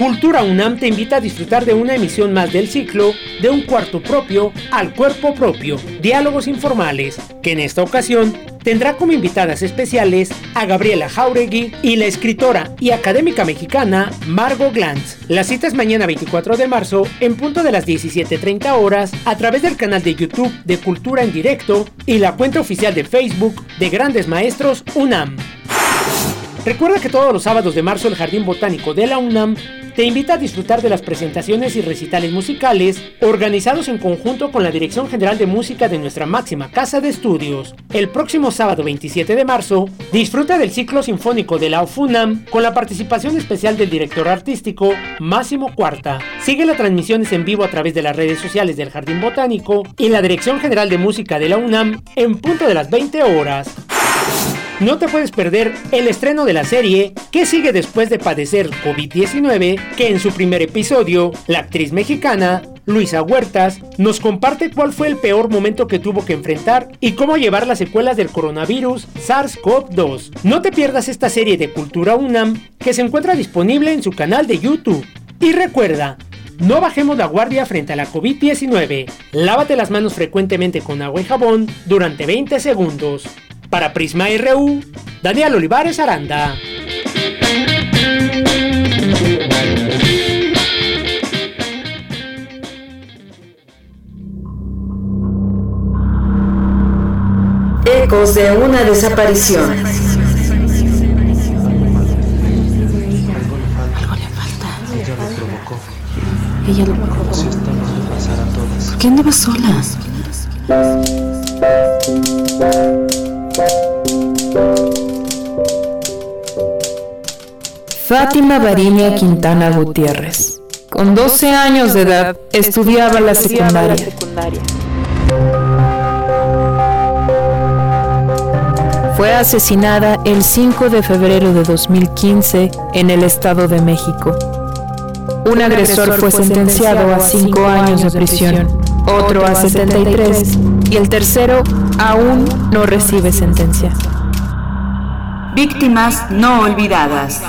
Cultura UNAM te invita a disfrutar de una emisión más del ciclo De un cuarto propio al cuerpo propio, diálogos informales, que en esta ocasión tendrá como invitadas especiales a Gabriela Jauregui y la escritora y académica mexicana Margot Glantz. La cita es mañana 24 de marzo en punto de las 17.30 horas a través del canal de YouTube de Cultura en Directo y la cuenta oficial de Facebook de Grandes Maestros UNAM. Recuerda que todos los sábados de marzo el Jardín Botánico de la UNAM te invita a disfrutar de las presentaciones y recitales musicales organizados en conjunto con la Dirección General de Música de nuestra máxima casa de estudios. El próximo sábado 27 de marzo, disfruta del ciclo sinfónico de la UFUNAM con la participación especial del director artístico Máximo Cuarta. Sigue las transmisiones en vivo a través de las redes sociales del Jardín Botánico y la Dirección General de Música de la UNAM en punto de las 20 horas. No te puedes perder el estreno de la serie ¿Qué sigue después de padecer COVID-19? que en su primer episodio, la actriz mexicana Luisa Huertas nos comparte cuál fue el peor momento que tuvo que enfrentar y cómo llevar las secuelas del coronavirus SARS-CoV-2. No te pierdas esta serie de Cultura UNAM que se encuentra disponible en su canal de YouTube. Y recuerda, no bajemos la guardia frente a la COVID-19. Lávate las manos frecuentemente con agua y jabón durante 20 segundos. Para Prisma RU, Daniel Olivares Aranda. Ecos de una desaparición. Algo le falta. Algo le falta. Ella lo provocó. ¿Por qué andabas sola? Fátima Bariña Quintana Gutiérrez. Con 12 años de edad estudiaba la secundaria. Fue asesinada el 5 de febrero de 2015 en el Estado de México. Un agresor fue sentenciado a 5 años de prisión, otro a 73 y el tercero aún no recibe sentencia. Víctimas no olvidadas.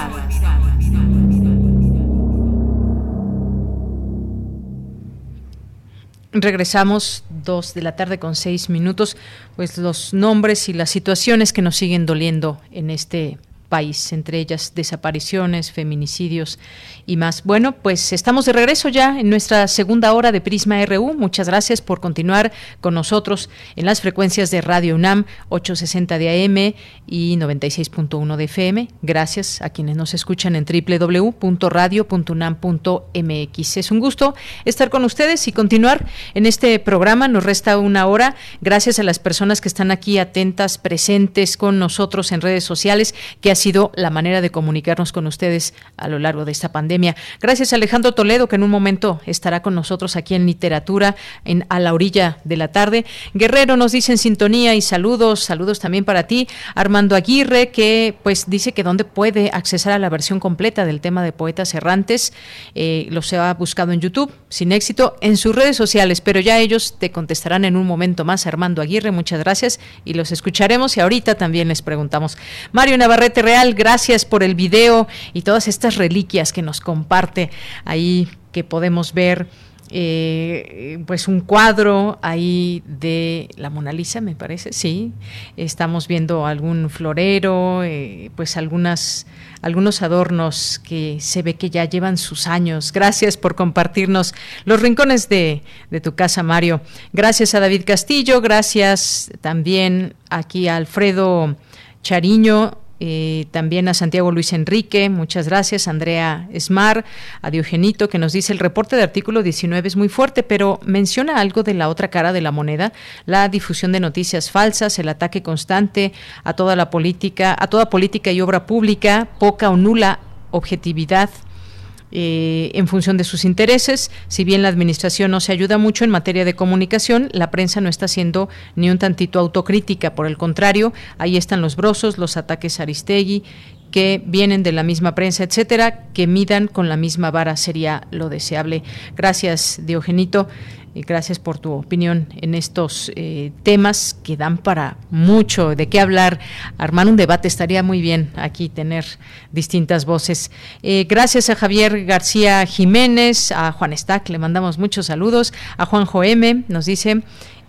Regresamos dos de la tarde con seis minutos, pues los nombres y las situaciones que nos siguen doliendo en este país, entre ellas desapariciones, feminicidios y más. Bueno, pues estamos de regreso ya en nuestra segunda hora de Prisma RU. Muchas gracias por continuar con nosotros en las frecuencias de Radio UNAM 860 de AM y 96.1 de FM. Gracias a quienes nos escuchan en www.radio.unam.mx. Es un gusto estar con ustedes y continuar en este programa. Nos resta una hora. Gracias a las personas que están aquí atentas, presentes con nosotros en redes sociales, que sido la manera de comunicarnos con ustedes a lo largo de esta pandemia. Gracias a Alejandro Toledo, que en un momento estará con nosotros aquí en Literatura, en a la orilla de la tarde. Guerrero nos dice en sintonía y saludos, saludos también para ti. Armando Aguirre, que pues dice que dónde puede accesar a la versión completa del tema de poetas errantes. Eh, lo se ha buscado en YouTube, sin éxito, en sus redes sociales, pero ya ellos te contestarán en un momento más. Armando Aguirre, muchas gracias y los escucharemos y ahorita también les preguntamos. Mario Navarrete gracias por el video y todas estas reliquias que nos comparte ahí que podemos ver. Eh, pues un cuadro ahí de la Mona Lisa, me parece, sí. Estamos viendo algún florero, eh, pues algunas, algunos adornos que se ve que ya llevan sus años. Gracias por compartirnos los rincones de, de tu casa, Mario. Gracias a David Castillo, gracias también aquí a Alfredo Chariño, eh, también a Santiago Luis Enrique, muchas gracias, Andrea Esmar, a Diogenito, que nos dice el reporte de artículo 19 es muy fuerte, pero menciona algo de la otra cara de la moneda, la difusión de noticias falsas, el ataque constante a toda la política, a toda política y obra pública, poca o nula objetividad eh, en función de sus intereses. Si bien la administración no se ayuda mucho en materia de comunicación, la prensa no está siendo ni un tantito autocrítica. Por el contrario, ahí están los brosos, los ataques a Aristegui que vienen de la misma prensa, etcétera, que midan con la misma vara sería lo deseable. Gracias, Diogenito gracias por tu opinión en estos eh, temas que dan para mucho de qué hablar. Armar un debate estaría muy bien aquí tener distintas voces. Eh, gracias a Javier García Jiménez, a Juan Stack, le mandamos muchos saludos. A Juan M nos dice.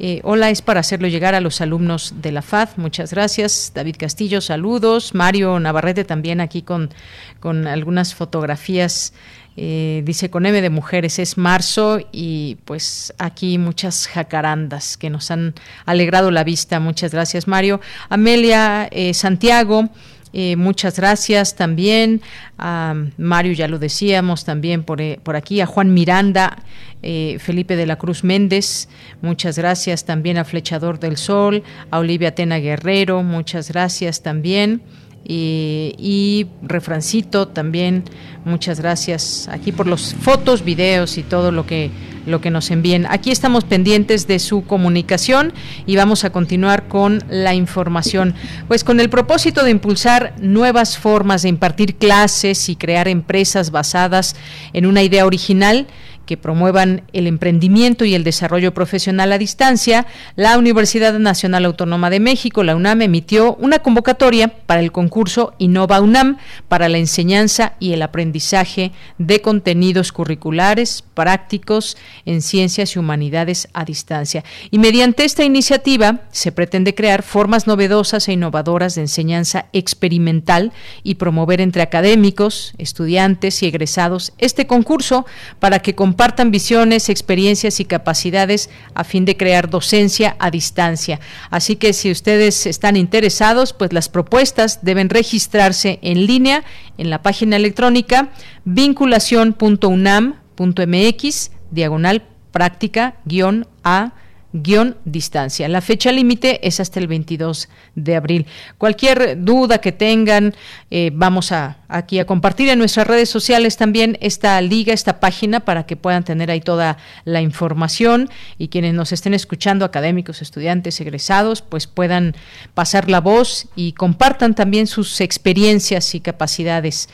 Eh, hola, es para hacerlo llegar a los alumnos de la FAD. Muchas gracias. David Castillo, saludos. Mario Navarrete también aquí con, con algunas fotografías eh, dice con M de mujeres es marzo y pues aquí muchas jacarandas que nos han alegrado la vista. Muchas gracias Mario. Amelia eh, Santiago. Eh, muchas gracias también a Mario, ya lo decíamos también por, por aquí, a Juan Miranda, Felipe de la Cruz Méndez, muchas gracias también a Flechador del Sol, a Olivia Tena Guerrero, muchas gracias también. Y Refrancito también, Muchas gracias aquí por los fotos, videos y todo lo que lo que nos envíen. Aquí estamos pendientes de su comunicación y vamos a continuar con la información. Pues con el propósito de impulsar nuevas formas de impartir clases y crear empresas basadas en una idea original, que promuevan el emprendimiento y el desarrollo profesional a distancia, la Universidad Nacional Autónoma de México, la UNAM, emitió una convocatoria para el concurso Innova UNAM para la enseñanza y el aprendizaje de contenidos curriculares prácticos en ciencias y humanidades a distancia. Y mediante esta iniciativa se pretende crear formas novedosas e innovadoras de enseñanza experimental y promover entre académicos, estudiantes y egresados este concurso para que compartan visiones, experiencias y capacidades a fin de crear docencia a distancia. Así que si ustedes están interesados, pues las propuestas deben registrarse en línea en la página electrónica vinculación.unam unam.mx, diagonal práctica guion a guion distancia. La fecha límite es hasta el 22 de abril. Cualquier duda que tengan, eh, vamos a aquí a compartir en nuestras redes sociales también esta liga, esta página para que puedan tener ahí toda la información y quienes nos estén escuchando, académicos, estudiantes, egresados, pues puedan pasar la voz y compartan también sus experiencias y capacidades.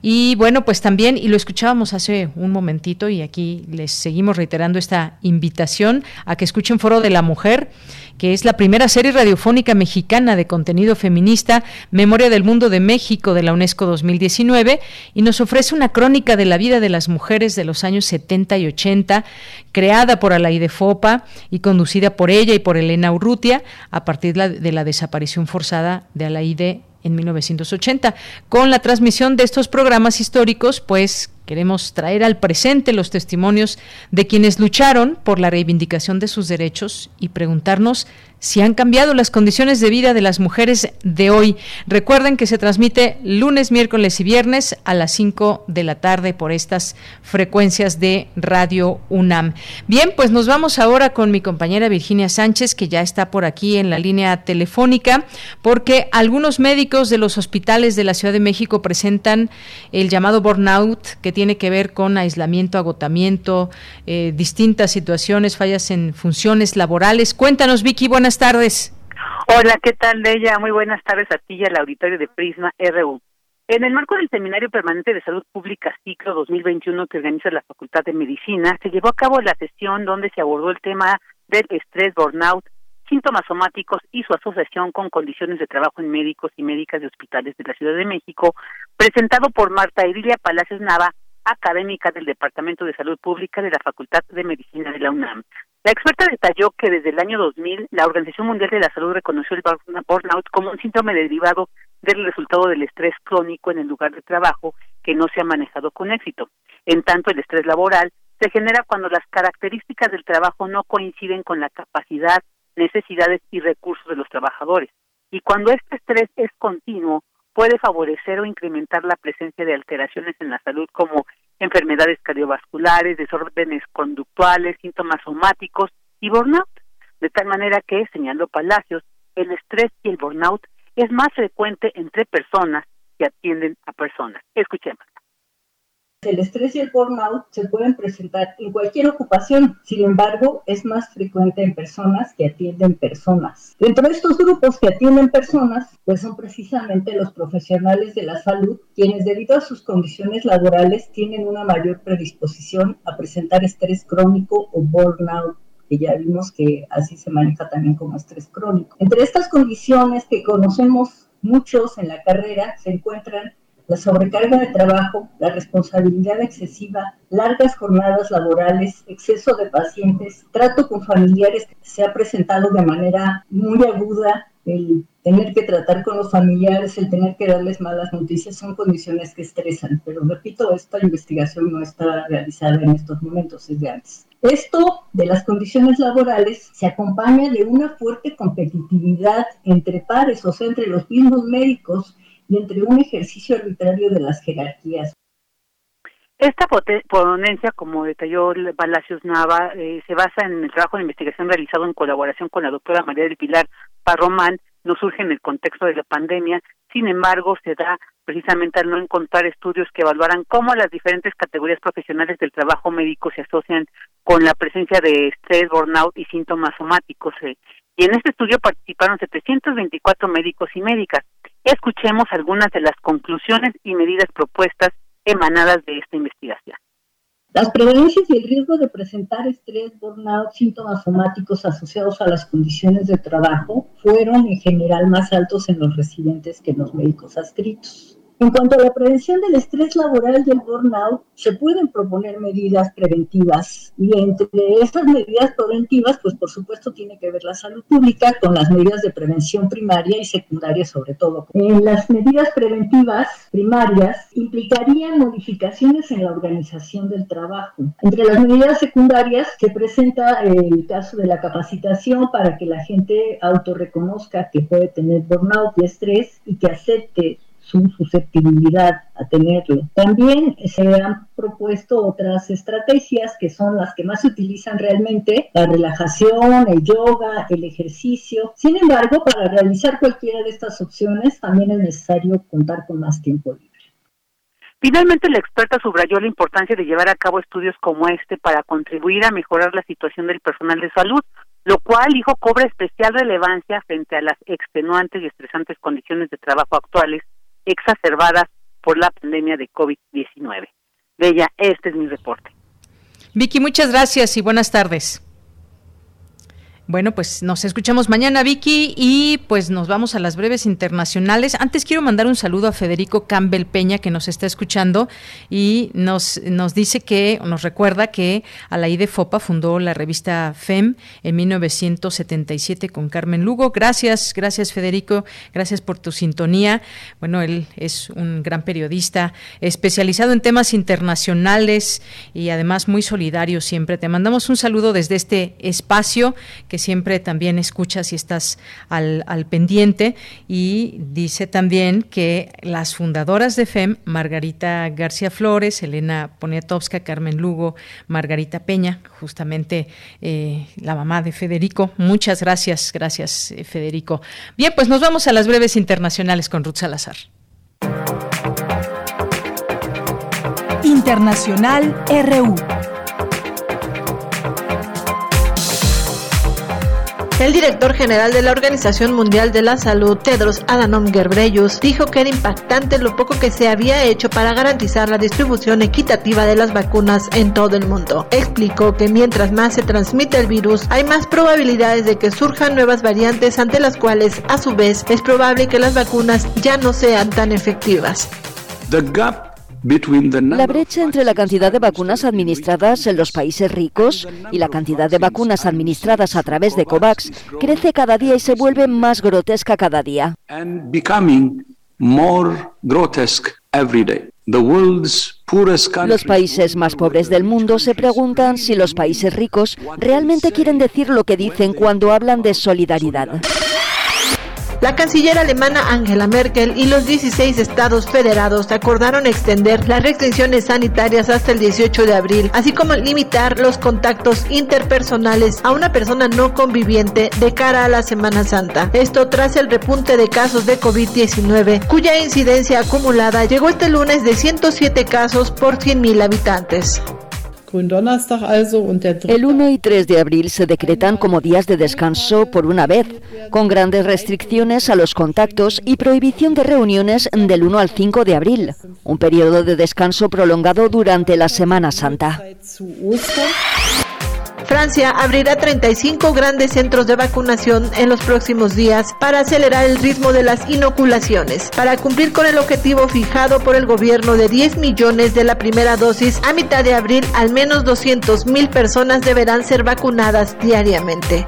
Y bueno, pues también, y lo escuchábamos hace un momentito y aquí les seguimos reiterando esta invitación a que escuchen Foro de la Mujer, que es la primera serie radiofónica mexicana de contenido feminista, Memoria del Mundo de México de la UNESCO 2019, y nos ofrece una crónica de la vida de las mujeres de los años 70 y 80, creada por Alaide Fopa y conducida por ella y por Elena Urrutia, a partir de la desaparición forzada de Alaide en 1980. Con la transmisión de estos programas históricos, pues Queremos traer al presente los testimonios de quienes lucharon por la reivindicación de sus derechos y preguntarnos si han cambiado las condiciones de vida de las mujeres de hoy. Recuerden que se transmite lunes, miércoles y viernes a las 5 de la tarde por estas frecuencias de Radio UNAM. Bien, pues nos vamos ahora con mi compañera Virginia Sánchez, que ya está por aquí en la línea telefónica, porque algunos médicos de los hospitales de la Ciudad de México presentan el llamado burnout, que tiene que ver con aislamiento, agotamiento, eh, distintas situaciones, fallas en funciones laborales. Cuéntanos, Vicky, buenas buenas tardes. Hola, ¿qué tal, Bella? Muy buenas tardes a ti y al auditorio de Prisma RU. En el marco del Seminario Permanente de Salud Pública Ciclo 2021 que organiza la Facultad de Medicina, se llevó a cabo la sesión donde se abordó el tema del estrés, burnout, síntomas somáticos y su asociación con condiciones de trabajo en médicos y médicas de hospitales de la Ciudad de México, presentado por Marta Irilia Palacios Nava, académica del Departamento de Salud Pública de la Facultad de Medicina de la UNAM. La experta detalló que desde el año 2000 la Organización Mundial de la Salud reconoció el burnout como un síntoma derivado del resultado del estrés crónico en el lugar de trabajo que no se ha manejado con éxito. En tanto, el estrés laboral se genera cuando las características del trabajo no coinciden con la capacidad, necesidades y recursos de los trabajadores. Y cuando este estrés es continuo, puede favorecer o incrementar la presencia de alteraciones en la salud como enfermedades cardiovasculares, desórdenes conductuales, síntomas somáticos y burnout. De tal manera que, señaló Palacios, el estrés y el burnout es más frecuente entre personas que atienden a personas. Escuchemos. El estrés y el burnout se pueden presentar en cualquier ocupación, sin embargo, es más frecuente en personas que atienden personas. Dentro de estos grupos que atienden personas, pues son precisamente los profesionales de la salud quienes debido a sus condiciones laborales tienen una mayor predisposición a presentar estrés crónico o burnout que ya vimos que así se maneja también como estrés crónico. Entre estas condiciones que conocemos muchos en la carrera se encuentran la sobrecarga de trabajo, la responsabilidad excesiva, largas jornadas laborales, exceso de pacientes, trato con familiares que se ha presentado de manera muy aguda, el tener que tratar con los familiares, el tener que darles malas noticias, son condiciones que estresan. Pero repito, esta investigación no está realizada en estos momentos, es de antes. Esto de las condiciones laborales se acompaña de una fuerte competitividad entre pares, o sea, entre los mismos médicos entre un ejercicio arbitrario de las jerarquías. Esta ponencia, como detalló Palacios Nava, eh, se basa en el trabajo de investigación realizado en colaboración con la doctora María del Pilar Parromán, no surge en el contexto de la pandemia, sin embargo, se da precisamente al no encontrar estudios que evaluaran cómo las diferentes categorías profesionales del trabajo médico se asocian con la presencia de estrés, burnout y síntomas somáticos. Eh. Y en este estudio participaron 724 médicos y médicas. Escuchemos algunas de las conclusiones y medidas propuestas emanadas de esta investigación. Las prevalencias y el riesgo de presentar estrés, burnout, síntomas somáticos asociados a las condiciones de trabajo fueron en general más altos en los residentes que en los médicos adscritos. En cuanto a la prevención del estrés laboral y el burnout, se pueden proponer medidas preventivas y entre estas medidas preventivas, pues por supuesto tiene que ver la salud pública con las medidas de prevención primaria y secundaria sobre todo. En las medidas preventivas primarias implicarían modificaciones en la organización del trabajo. Entre las medidas secundarias se presenta el caso de la capacitación para que la gente autorreconozca que puede tener burnout y estrés y que acepte su susceptibilidad a tenerlo. También se han propuesto otras estrategias que son las que más se utilizan realmente, la relajación, el yoga, el ejercicio. Sin embargo, para realizar cualquiera de estas opciones también es necesario contar con más tiempo libre. Finalmente, la experta subrayó la importancia de llevar a cabo estudios como este para contribuir a mejorar la situación del personal de salud, lo cual, dijo, cobra especial relevancia frente a las extenuantes y estresantes condiciones de trabajo actuales exacerbadas por la pandemia de COVID-19. Bella, este es mi reporte. Vicky, muchas gracias y buenas tardes. Bueno, pues nos escuchamos mañana, Vicky, y pues nos vamos a las breves internacionales. Antes quiero mandar un saludo a Federico Campbell Peña, que nos está escuchando y nos, nos dice que, nos recuerda que a la Fopa fundó la revista FEM en 1977 con Carmen Lugo. Gracias, gracias Federico, gracias por tu sintonía. Bueno, él es un gran periodista especializado en temas internacionales y además muy solidario siempre. Te mandamos un saludo desde este espacio que siempre también escuchas y estás al, pendiente. Y dice también que las fundadoras de FEM, Margarita García Flores, Elena Poniatowska, Carmen Lugo, Margarita Peña, justamente eh, la mamá de Federico. Muchas gracias, gracias eh, Federico. Bien, pues nos vamos a las breves internacionales con Ruth Salazar. Internacional RU. El director general de la Organización Mundial de la Salud, Tedros Adhanom Ghebreyesus, dijo que era impactante lo poco que se había hecho para garantizar la distribución equitativa de las vacunas en todo el mundo. Explicó que mientras más se transmite el virus, hay más probabilidades de que surjan nuevas variantes ante las cuales, a su vez, es probable que las vacunas ya no sean tan efectivas. La brecha entre la cantidad de vacunas administradas en los países ricos y la cantidad de vacunas administradas a través de COVAX crece cada día y se vuelve más grotesca cada día. Los países más pobres del mundo se preguntan si los países ricos realmente quieren decir lo que dicen cuando hablan de solidaridad. La canciller alemana Angela Merkel y los 16 estados federados acordaron extender las restricciones sanitarias hasta el 18 de abril, así como limitar los contactos interpersonales a una persona no conviviente de cara a la Semana Santa. Esto tras el repunte de casos de COVID-19, cuya incidencia acumulada llegó este lunes de 107 casos por 100.000 habitantes. El 1 y 3 de abril se decretan como días de descanso por una vez, con grandes restricciones a los contactos y prohibición de reuniones del 1 al 5 de abril, un periodo de descanso prolongado durante la Semana Santa. Francia abrirá 35 grandes centros de vacunación en los próximos días para acelerar el ritmo de las inoculaciones, para cumplir con el objetivo fijado por el gobierno de 10 millones de la primera dosis a mitad de abril, al menos 200 mil personas deberán ser vacunadas diariamente.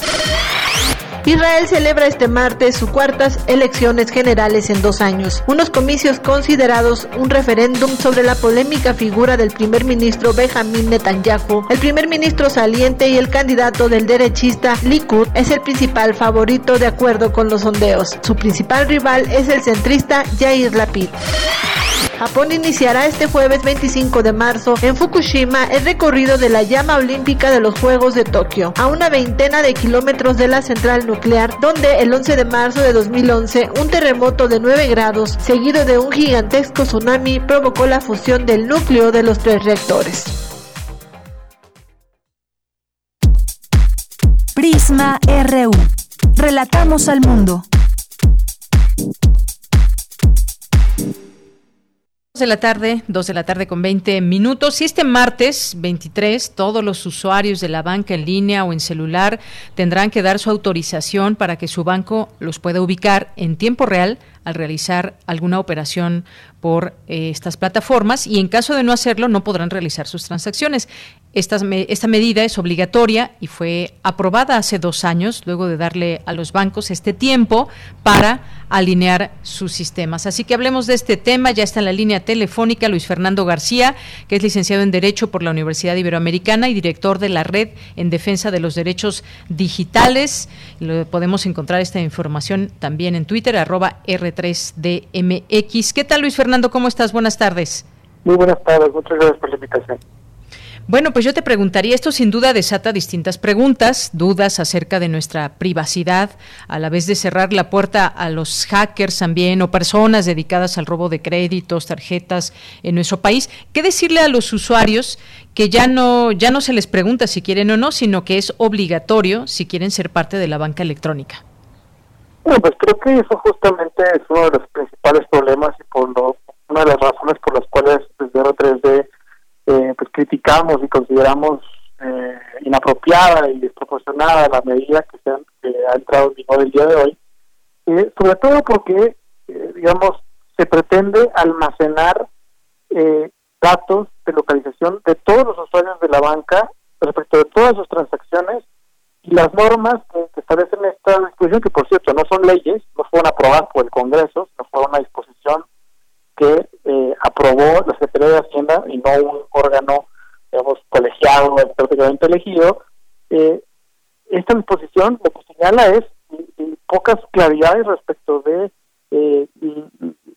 Israel celebra este martes sus cuartas elecciones generales en dos años, unos comicios considerados un referéndum sobre la polémica figura del primer ministro Benjamin Netanyahu. El primer ministro saliente y el candidato del derechista Likud es el principal favorito de acuerdo con los sondeos. Su principal rival es el centrista Yair Lapid. Japón iniciará este jueves 25 de marzo en Fukushima el recorrido de la llama olímpica de los Juegos de Tokio, a una veintena de kilómetros de la central nuclear, donde el 11 de marzo de 2011 un terremoto de 9 grados, seguido de un gigantesco tsunami, provocó la fusión del núcleo de los tres reactores. Prisma RU. Relatamos al mundo. De la tarde, 2 de la tarde con 20 minutos. Y este martes 23, todos los usuarios de la banca en línea o en celular tendrán que dar su autorización para que su banco los pueda ubicar en tiempo real al realizar alguna operación por eh, estas plataformas y en caso de no hacerlo no podrán realizar sus transacciones. Esta, medida es obligatoria y fue aprobada hace dos años, luego de darle a los bancos este tiempo para alinear sus sistemas. Así que hablemos de este tema. Ya está en la línea telefónica Luis Fernando García, que es licenciado en Derecho por la Universidad Iberoamericana y director de la Red en Defensa de los Derechos Digitales. podemos encontrar esta información también en Twitter, arroba RT R3DMX. ¿Qué tal Luis Fernando? ¿Cómo estás? Buenas tardes. Muy buenas tardes, muchas gracias por la invitación. Bueno, pues yo te preguntaría, esto sin duda desata distintas preguntas, dudas acerca de nuestra privacidad, a la vez de cerrar la puerta a los hackers también o personas dedicadas al robo de créditos, tarjetas en nuestro país. ¿Qué decirle a los usuarios que ya no ya no se les pregunta si quieren o no, sino que es obligatorio si quieren ser parte de la banca electrónica? Bueno, pues creo que eso justamente es uno de los principales problemas y por lo, una de las razones por las cuales desde R3D eh, pues criticamos y consideramos eh, inapropiada y desproporcionada la medida que, se ha entrado en vigor el día de hoy, eh, sobre todo porque, digamos, se pretende almacenar datos de localización de todos los usuarios de la banca respecto de todas sus transacciones y las normas que, establecen esta disposición, que por cierto no son leyes, no fueron aprobadas por el Congreso, no fue una disposición que eh, aprobó la Secretaría de Hacienda y no un órgano, digamos, colegiado, prácticamente Eh, esta disposición lo que señala es pocas claridades respecto de eh,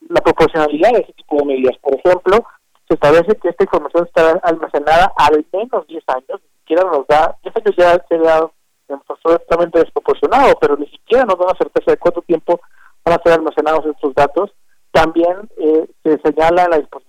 la proporcionalidad de ese tipo de medidas. Por ejemplo, se establece que esta información está almacenada al menos 10 años, ni siquiera nos da, 10 años ya sería absolutamente desproporcionado, pero ni siquiera nos da una certeza de cuánto tiempo van a ser almacenados estos datos también eh, se señala la disposición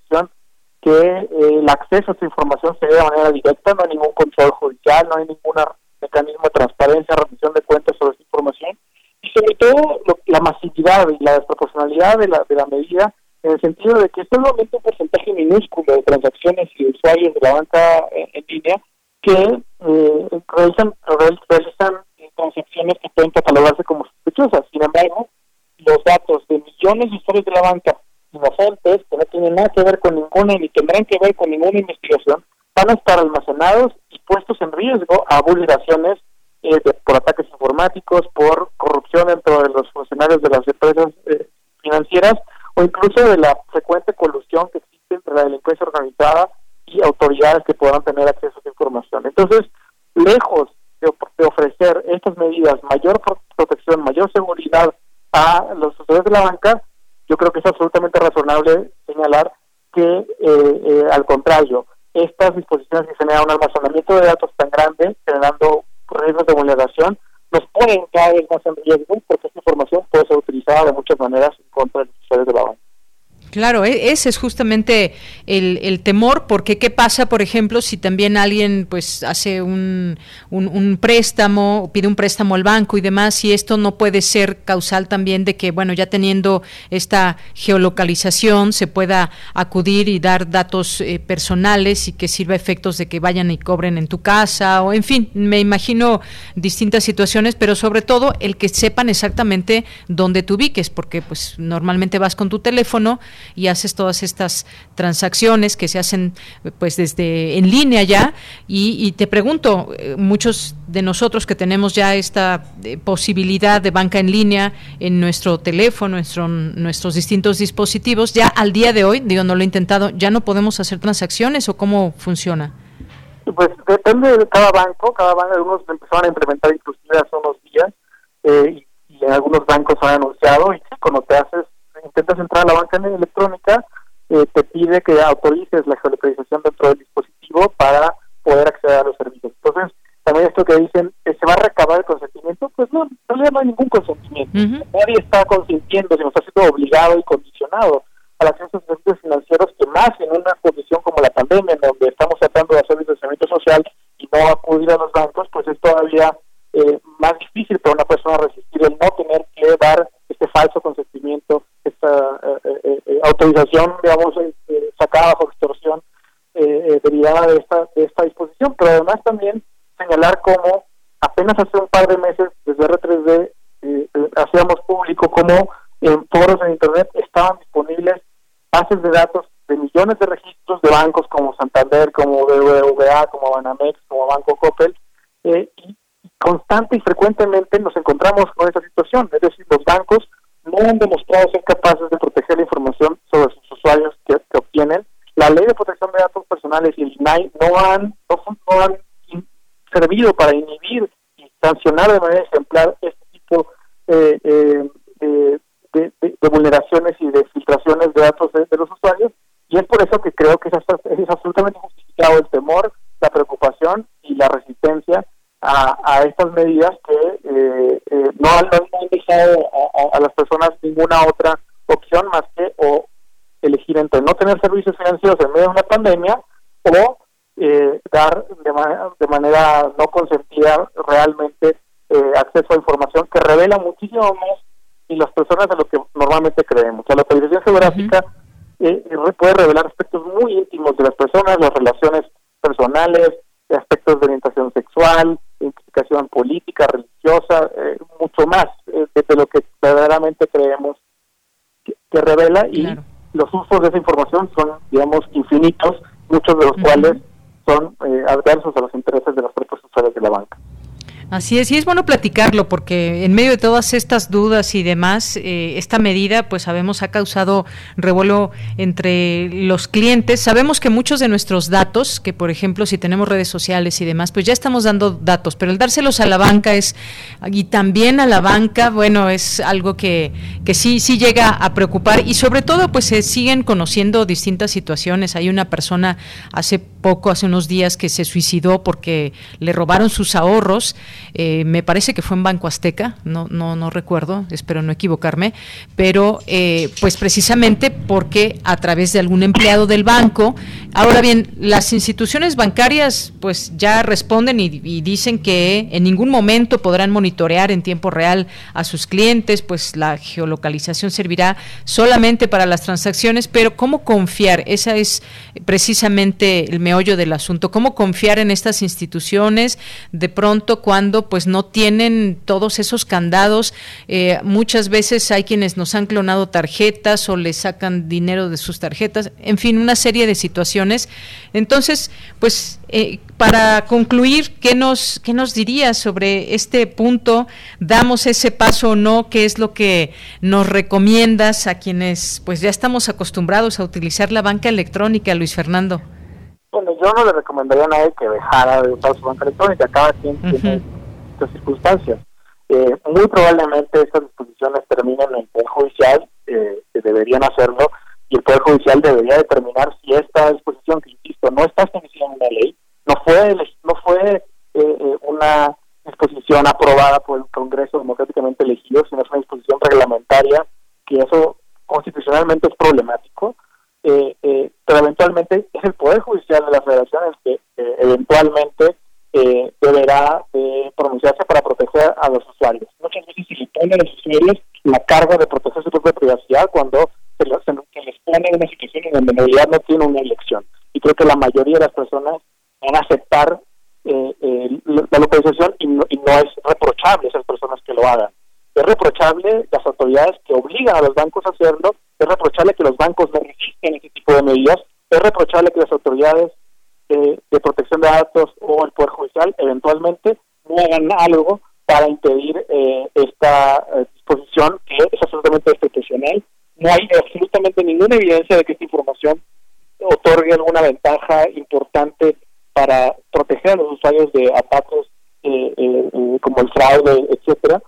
que eh, el acceso a esta información se dé de manera directa, no hay ningún control judicial, no hay ningún mecanismo de transparencia, rendición de cuentas sobre esta información y sobre todo la masividad y la desproporcionalidad de la, de la medida en el sentido de que solamente un porcentaje minúsculo de transacciones y usuarios de la banca en, línea que eh, realizan, realizan transacciones que pueden catalogarse como sospechosas. Sin embargo, los datos de millones de usuarios de la banca inocentes, que no tienen nada que ver con ninguna ni tendrán que ver con ninguna investigación, van a estar almacenados y puestos en riesgo a vulneraciones eh, por ataques informáticos, por corrupción dentro de los funcionarios de las empresas eh, financieras o incluso de la frecuente colusión que existe entre la delincuencia organizada y autoridades que puedan tener acceso a esa información. Entonces, lejos de, de ofrecer estas medidas, mayor protección, mayor seguridad a los usuarios de la banca, yo creo que es absolutamente razonable señalar que, eh, eh, al contrario, estas disposiciones que generan un almacenamiento de datos tan grande, generando riesgos de vulneración, nos ponen cada vez más en riesgo porque esta información puede ser utilizada de muchas maneras en contra de los usuarios de la banca. Claro, e-, ese es justamente el, temor, porque qué pasa, por ejemplo, si también alguien pues hace un, un, préstamo, pide un préstamo al banco y demás, y esto no puede ser causal también de que, bueno, ya teniendo esta geolocalización se pueda acudir y dar datos eh, personales y que sirva efectos de que vayan y cobren en tu casa, o en fin, me imagino distintas situaciones, pero sobre todo el que sepan exactamente dónde te ubiques, porque pues normalmente vas con tu teléfono, y haces todas estas transacciones que se hacen pues desde en línea ya. Y, te pregunto eh, muchos de nosotros que tenemos ya esta eh, posibilidad de banca en línea en nuestro teléfono nuestro, nuestros distintos dispositivos ya al día de hoy digo no lo he intentado ya no podemos hacer transacciones o cómo funciona pues depende de cada banco. Cada banco algunos empezaron a implementar inclusive hace unos días eh, y, y algunos bancos han anunciado y cuando te haces intentas entrar a la banca electrónica, eh, te pide que autorices la geolocalización dentro del dispositivo para poder acceder a los servicios. Entonces, también esto que dicen, ¿se va a recabar el consentimiento? Pues no, en realidad no hay ningún consentimiento. Nadie está consintiendo, sino está siendo obligado y condicionado al acceso a servicios financieros que más en una condición como la pandemia, en donde estamos tratando de hacer distanciamiento social y no acudir a los bancos, pues es todavía eh, más difícil para una persona resistir el no tener que dar este falso consentimiento esta eh, eh, eh, autorización, digamos, sacada bajo extorsión derivada de esta, de esta disposición, pero además también señalar cómo apenas hace un par de meses desde R3D hacíamos público cómo en foros en Internet estaban disponibles bases de datos de millones de registros de bancos como Santander, como BBVA, como Banamex, como Banco Coppel, y constante y frecuentemente nos encontramos con esta situación, es decir, los bancos no han demostrado ser capaces de proteger la información sobre sus usuarios que, obtienen. La ley de protección de datos personales y el INAI no han, no, han servido para inhibir y sancionar de manera ejemplar este tipo eh, eh, de, de vulneraciones y de filtraciones de datos de, los usuarios y es por eso que creo que es, es absolutamente justificado el temor, la preocupación y la resistencia a, a estas medidas que eh, eh, no, han, dejado a, las personas ninguna otra opción más que o elegir entre no tener servicios financieros en medio de una pandemia o eh, dar de, de, manera no consentida realmente acceso a información que revela muchísimo más y las personas de lo que normalmente creemos. la localización geográfica puede revelar aspectos muy íntimos de las personas, las relaciones personales, aspectos de orientación sexual, identificación política, religiosa, eh, mucho más eh, de, lo que verdaderamente creemos que, revela. Y los usos de esa información son, digamos, infinitos, muchos de los cuales son eh, adversos a los intereses de los propios usuarios de la banca. Así es, y es bueno platicarlo porque en medio de todas estas dudas y demás, eh, esta medida, pues sabemos, ha causado revuelo entre los clientes. Sabemos que muchos de nuestros datos, que por ejemplo, si tenemos redes sociales y demás, pues ya estamos dando datos, pero el dárselos a la banca es, y también a la banca, bueno, es algo que, que sí, sí llega a preocupar y sobre todo, pues se siguen conociendo distintas situaciones. Hay una persona hace poco, hace unos días, que se suicidó porque le robaron sus ahorros. Eh, me parece que fue en Banco Azteca, no, no, no recuerdo, espero no equivocarme, pero eh, pues precisamente porque a través de algún empleado del banco, ahora bien, las instituciones bancarias pues ya responden y, dicen que en ningún momento podrán monitorear en tiempo real a sus clientes, pues la geolocalización servirá solamente para las transacciones, pero ¿cómo confiar? Esa es precisamente el meollo del asunto, ¿cómo confiar en estas instituciones de pronto cuando pues no tienen todos esos candados. Eh, muchas veces hay quienes nos han clonado tarjetas o les sacan dinero de sus tarjetas, en fin, una serie de situaciones. Entonces, pues eh, para concluir, ¿qué nos, ¿qué nos dirías sobre este punto? ¿Damos ese paso o no? ¿Qué es lo que nos recomiendas a quienes pues ya estamos acostumbrados a utilizar la banca electrónica, Luis Fernando? Bueno, yo no le recomendaría a nadie que dejara de usar su banca electrónica. Cada quien tiene circunstancias. Eh, muy probablemente estas disposiciones terminen en el Poder Judicial, eh, que deberían hacerlo, y el Poder Judicial debería determinar si esta disposición, que insisto, no está establecida en una ley, no fue, no fue eh, una disposición aprobada por el Congreso democráticamente elegido, sino es una disposición reglamentaria, que eso constitucionalmente es problemático, pero eventualmente es el Poder Judicial de la Federación el que eventualmente eh, deberá de pronunciarse para proteger a los usuarios. Muchas veces se le pone a los usuarios la carga de proteger su propia privacidad cuando se, les, pone en una situación en donde en realidad no tiene una elección. Y creo que la mayoría de las personas van a aceptar eh, la localización y no, y no es reprochable esas personas que lo hagan. Es reprochable las autoridades que obligan a los bancos a hacerlo, es reprochable que los bancos no resisten ese tipo de medidas, es reprochable que las autoridades de, protección de datos o el Poder Judicial eventualmente no hagan algo para impedir eh, esta eh, disposición que es absolutamente excepcional. No hay absolutamente ninguna evidencia de que esta información otorgue alguna ventaja importante para proteger a los usuarios de ataques eh, como el fraude, etcétera,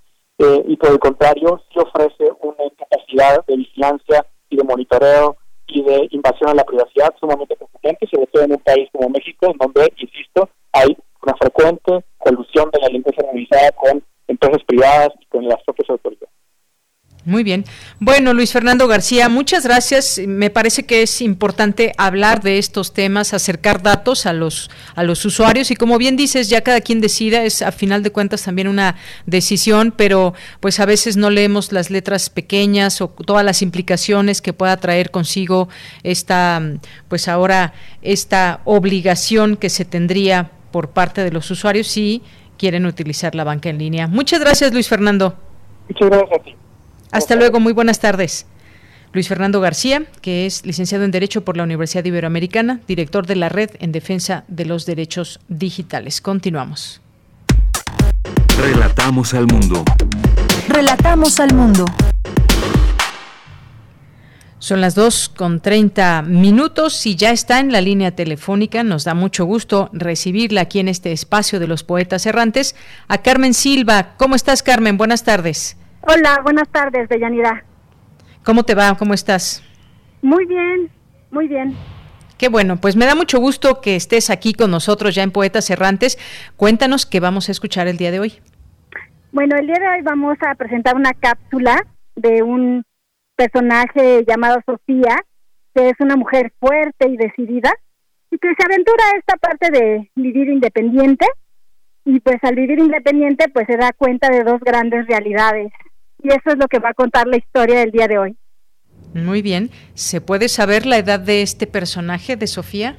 y por el contrario, sí ofrece de vigilancia y de monitoreo y de invasión a la privacidad sumamente preocupante, sobre todo en un país como México, donde, insisto, hay una frecuente colusión de la delincuencia organizada con empresas privadas y con las propias autoridades. Muy bien. Bueno, Luis Fernando García, muchas gracias. Me parece que es importante hablar de estos temas, acercar datos a los a los usuarios y como bien dices, ya cada quien decida, es a final de cuentas también una decisión, pero pues a veces no leemos las letras pequeñas o todas las implicaciones que pueda traer consigo esta pues ahora esta obligación que se tendría por parte de los usuarios si quieren utilizar la banca en línea. Muchas gracias, Luis Fernando. Muchas gracias. Hasta luego, muy buenas tardes. Luis Fernando García, que es licenciado en Derecho por la Universidad Iberoamericana, director de la Red en Defensa de los Derechos Digitales. Continuamos. Relatamos al mundo. Relatamos al mundo. Son las 2 con 30 minutos y ya está en la línea telefónica. Nos da mucho gusto recibirla aquí en este espacio de los poetas errantes. A Carmen Silva. ¿Cómo estás, Carmen? Buenas tardes. Hola, buenas tardes, Deyanira. ¿Cómo te va? ¿Cómo estás? Muy bien, muy bien. Qué bueno, pues me da mucho gusto que estés aquí con nosotros ya en Poetas Errantes. Cuéntanos qué vamos a escuchar el día de hoy. Bueno, el día de hoy vamos a presentar una cápsula de un personaje llamado Sofía, que es una mujer fuerte y decidida y que se aventura a esta parte de vivir independiente y pues al vivir independiente pues se da cuenta de dos grandes realidades y eso es lo que va a contar la historia del día de hoy. Muy bien. ¿Se puede saber la edad de este personaje, de Sofía?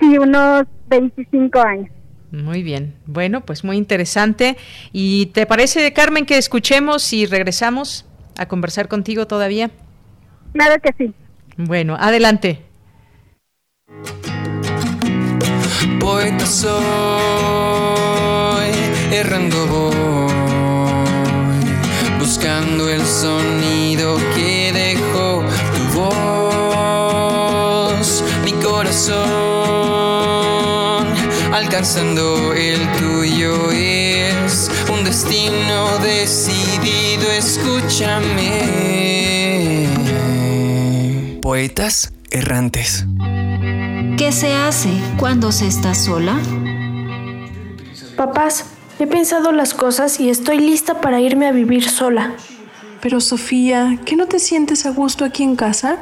Sí, unos 25 años. Muy bien. Bueno, pues muy interesante. ¿Y te parece, Carmen, que escuchemos y regresamos a conversar contigo todavía? Claro que sí. Bueno, adelante. Poeta soy, errando voy, buscando el sonido que dejó tu voz, mi corazón, alcanzando el tuyo es un destino decidido, escúchame. Poetas errantes. ¿Qué se hace cuando se está sola? Papás, he pensado las cosas y estoy lista para irme a vivir sola. Pero Sofía, ¿qué no te sientes a gusto aquí en casa?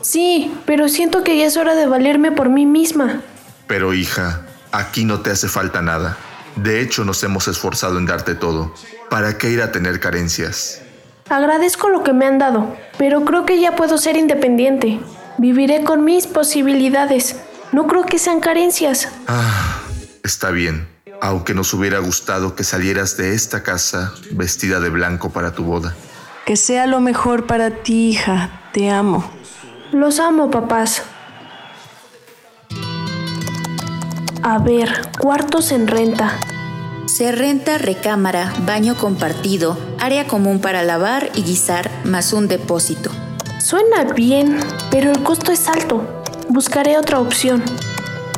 Sí, pero siento que ya es hora de valerme por mí misma. Pero hija, aquí no te hace falta nada. De hecho, nos hemos esforzado en darte todo. ¿Para qué ir a tener carencias? Agradezco lo que me han dado, pero creo que ya puedo ser independiente. Viviré con mis posibilidades. No creo que sean carencias. Ah, está bien. Aunque nos hubiera gustado que salieras de esta casa vestida de blanco para tu boda. Que sea lo mejor para ti, hija. Te amo. Los amo, papás. A ver, cuartos en renta. Se renta recámara, baño compartido, área común para lavar y guisar, más un depósito. Suena bien, pero el costo es alto. Buscaré otra opción.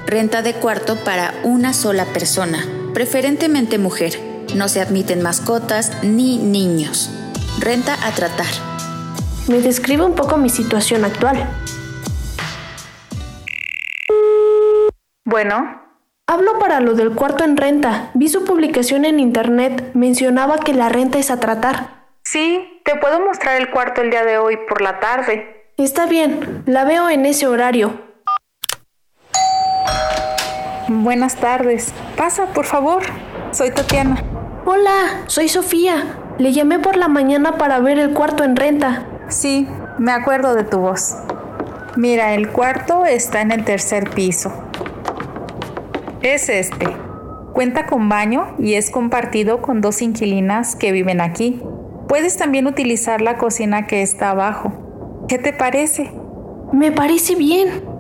Renta de cuarto para una sola persona, preferentemente mujer. No se admiten mascotas ni niños. Renta a tratar. Me describe un poco mi situación actual. Bueno. Hablo para lo del cuarto en renta. Vi su publicación en internet. Mencionaba que la renta es a tratar. Sí, te puedo mostrar el cuarto el día de hoy por la tarde. Está bien, la veo en ese horario. Buenas tardes. Pasa, por favor. Soy Tatiana. Hola, soy Sofía. Le llamé por la mañana para ver el cuarto en renta. Sí, me acuerdo de tu voz. Mira, el cuarto está en el tercer piso. Es este. Cuenta con baño y es compartido con dos inquilinas que viven aquí. Puedes también utilizar la cocina que está abajo. ¿Qué te parece? Me parece bien.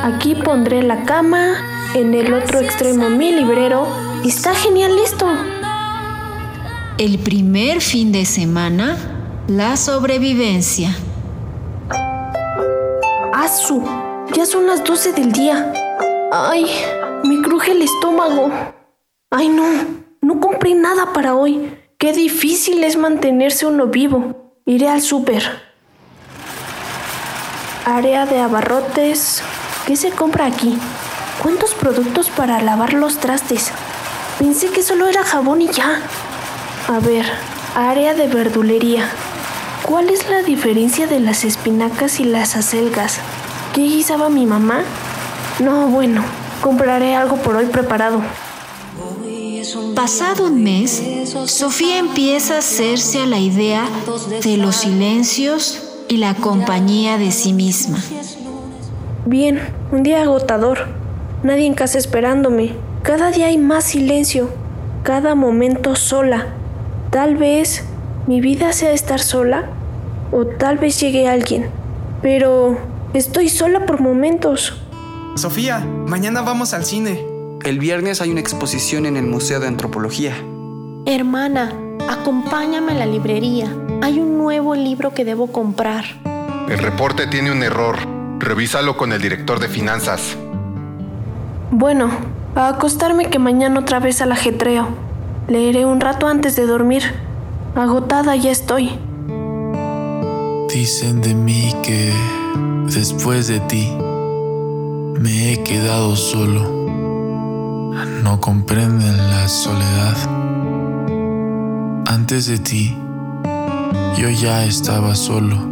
Aquí pondré la cama, en el otro extremo mi librero. Está genial esto. El primer fin de semana, la sobrevivencia. ¡Asu! Ya son las 12 del día. ¡Ay! Me cruje el estómago. ¡Ay no! No compré nada para hoy. Qué difícil es mantenerse uno vivo. Iré al súper. Área de abarrotes. ¿Qué se compra aquí? ¿Cuántos productos para lavar los trastes? Pensé que solo era jabón y ya. A ver, área de verdulería. ¿Cuál es la diferencia de las espinacas y las acelgas? ¿Qué guisaba mi mamá? No, bueno, compraré algo por hoy preparado. Pasado un mes, Sofía empieza a hacerse a la idea de los silencios y la compañía de sí misma. Bien, un día agotador. Nadie en casa esperándome. Cada día hay más silencio. Cada momento sola. Tal vez mi vida sea estar sola o tal vez llegue alguien. Pero estoy sola por momentos. Sofía, mañana vamos al cine. El viernes hay una exposición en el Museo de Antropología. Hermana, acompáñame a la librería. Hay un nuevo libro que debo comprar. El reporte tiene un error. Revísalo con el director de finanzas. Bueno, a acostarme que mañana otra vez al ajetreo. Leeré un rato antes de dormir. Agotada ya estoy. Dicen de mí que después de ti me he quedado solo. No comprenden la soledad. Antes de ti yo ya estaba solo,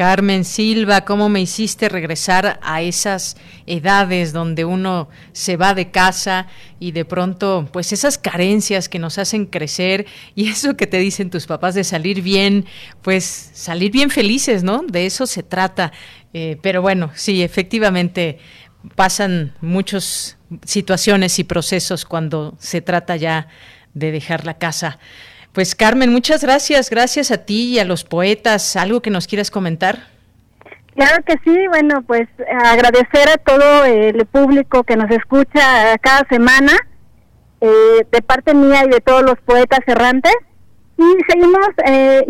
Carmen Silva, ¿cómo me hiciste regresar a esas edades donde uno se va de casa y de pronto, pues esas carencias que nos hacen crecer y eso que te dicen tus papás de salir bien, pues salir bien felices, ¿no? De eso se trata. Eh, pero bueno, sí, efectivamente pasan muchas situaciones y procesos cuando se trata ya de dejar la casa. Pues Carmen, muchas gracias, gracias a ti y a los poetas. ¿Algo que nos quieras comentar? Claro que sí, bueno, pues agradecer a todo el público que nos escucha cada semana, eh, de parte mía y de todos los poetas errantes. Y seguimos eh,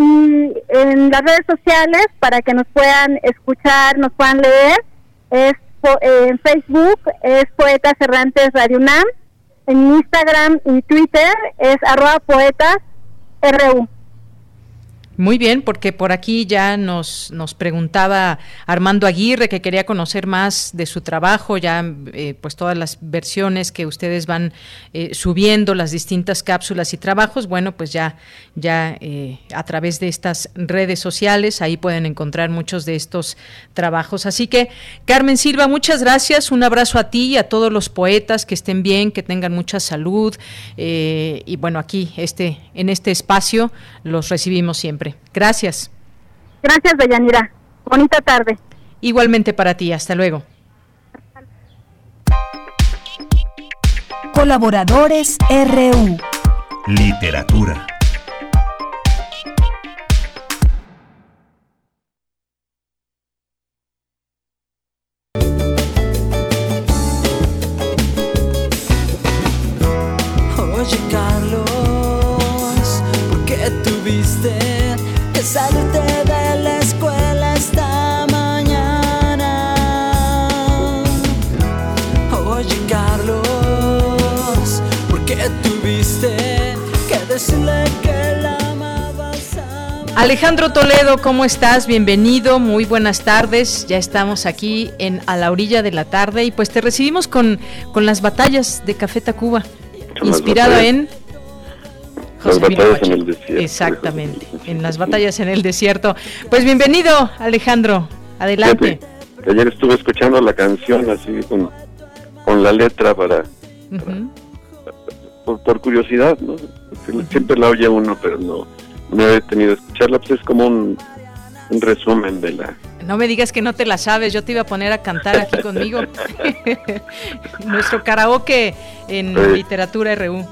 en las redes sociales para que nos puedan escuchar, nos puedan leer. Es eh, en Facebook es Poetas Errantes Radio UNAM. En Instagram y Twitter es arroba poetas RU. Muy bien, porque por aquí ya nos, nos preguntaba Armando Aguirre que quería conocer más de su trabajo, ya eh, pues todas las versiones que ustedes van eh, subiendo, las distintas cápsulas y trabajos, bueno, pues ya, ya eh, a través de estas redes sociales, ahí pueden encontrar muchos de estos trabajos. Así que, Carmen Silva, muchas gracias, un abrazo a ti y a todos los poetas, que estén bien, que tengan mucha salud, y bueno, aquí, este, en este espacio, los recibimos siempre. Gracias. Gracias, Deyanira. Bonita tarde. Igualmente para ti. Hasta luego. Colaboradores RU. Literatura. De la escuela esta mañana? Oye, Carlos, ¿por qué tuviste que decirle que la amabas? Alejandro Toledo, ¿cómo estás? Bienvenido, muy buenas tardes. Ya estamos aquí en a la orilla de la tarde y pues te recibimos con, con las batallas de Café Tacuba, inspirado batallas. En Las batallas en el desierto. Exactamente, en las batallas en el desierto. Pues bienvenido, Alejandro. Adelante. Fíjate, Ayer estuve escuchando la canción así con, con la letra para por, por curiosidad, ¿no? Siempre la oye uno, pero no, no he tenido escucharla. Pues es como un, un resumen de la... No me digas que no te la sabes, yo te iba a poner a cantar aquí conmigo. Nuestro karaoke en Sí. literatura RU.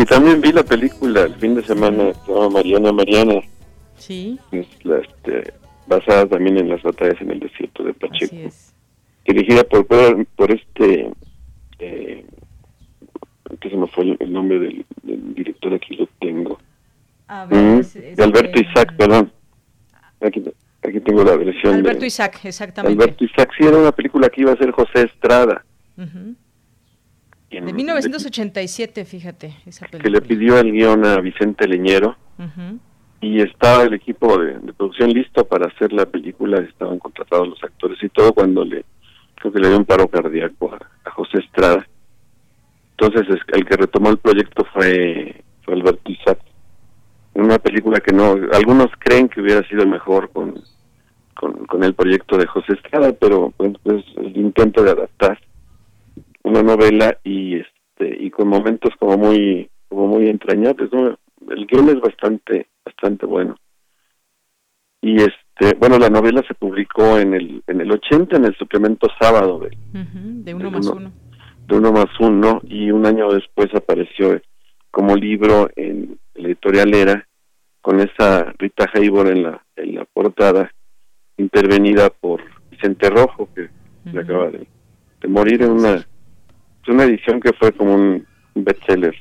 Y también vi la película el fin de semana, se llama Mariana Mariana, Sí, es la, este, basada también en las batallas en el desierto de Pacheco. así es. dirigida por por, este eh, que se me fue el, nombre del, del director aquí lo tengo A Mm, es- es de Alberto de- Isaac perdón aquí aquí tengo la versión Alberto de Isaac, exactamente. Alberto Isaac sí era una película que iba a ser José Estrada Ujú. Quien- De 1987, fíjate, esa que le pidió el guion a Vicente Leñero y estaba el equipo de, de producción listo para hacer la película, estaban contratados los actores y todo cuando le creo que le dio un paro cardíaco a, a José Estrada. Entonces es- el que retomó el proyecto fue, fue Alberto Isaac. Una película que no, algunos creen que hubiera sido mejor con, con, con el proyecto de José Estrada, pero pues, pues, el intento de adaptar una novela y este y con momentos como muy como muy entrañables ¿no? el guion es bastante bastante bueno y este bueno la novela se publicó en el en el 80 en el suplemento sábado de, uno de más uno- uno. de uno más uno y un año después apareció como libro en la editorial Era con esa Rita Hayworth en la, en la portada, intervenida por Vicente Rojo, que se acaba de, morir en una, una edición que fue como un bestseller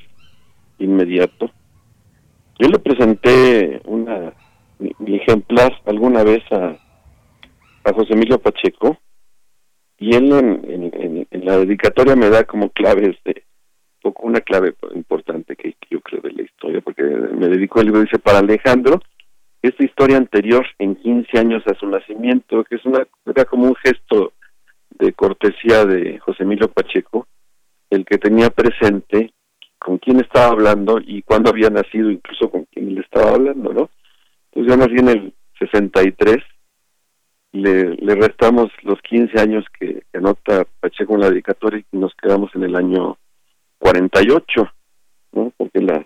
inmediato. Yo le presenté una mi, ejemplar alguna vez a, a José Emilio Pacheco y él en, en, la dedicatoria me da como claves de poco una clave importante que, yo creo de la historia porque me dedicó el libro dice para Alejandro esta historia anterior en 15 años a su nacimiento que es una era como un gesto de cortesía de José Emilio Pacheco el que tenía presente con quién estaba hablando y cuándo había nacido incluso con quién le estaba hablando no pues ya nací en el 63 le, le restamos los 15 años que, anota Pacheco en la dedicatoria y nos quedamos en el año 48, ¿no? Porque la,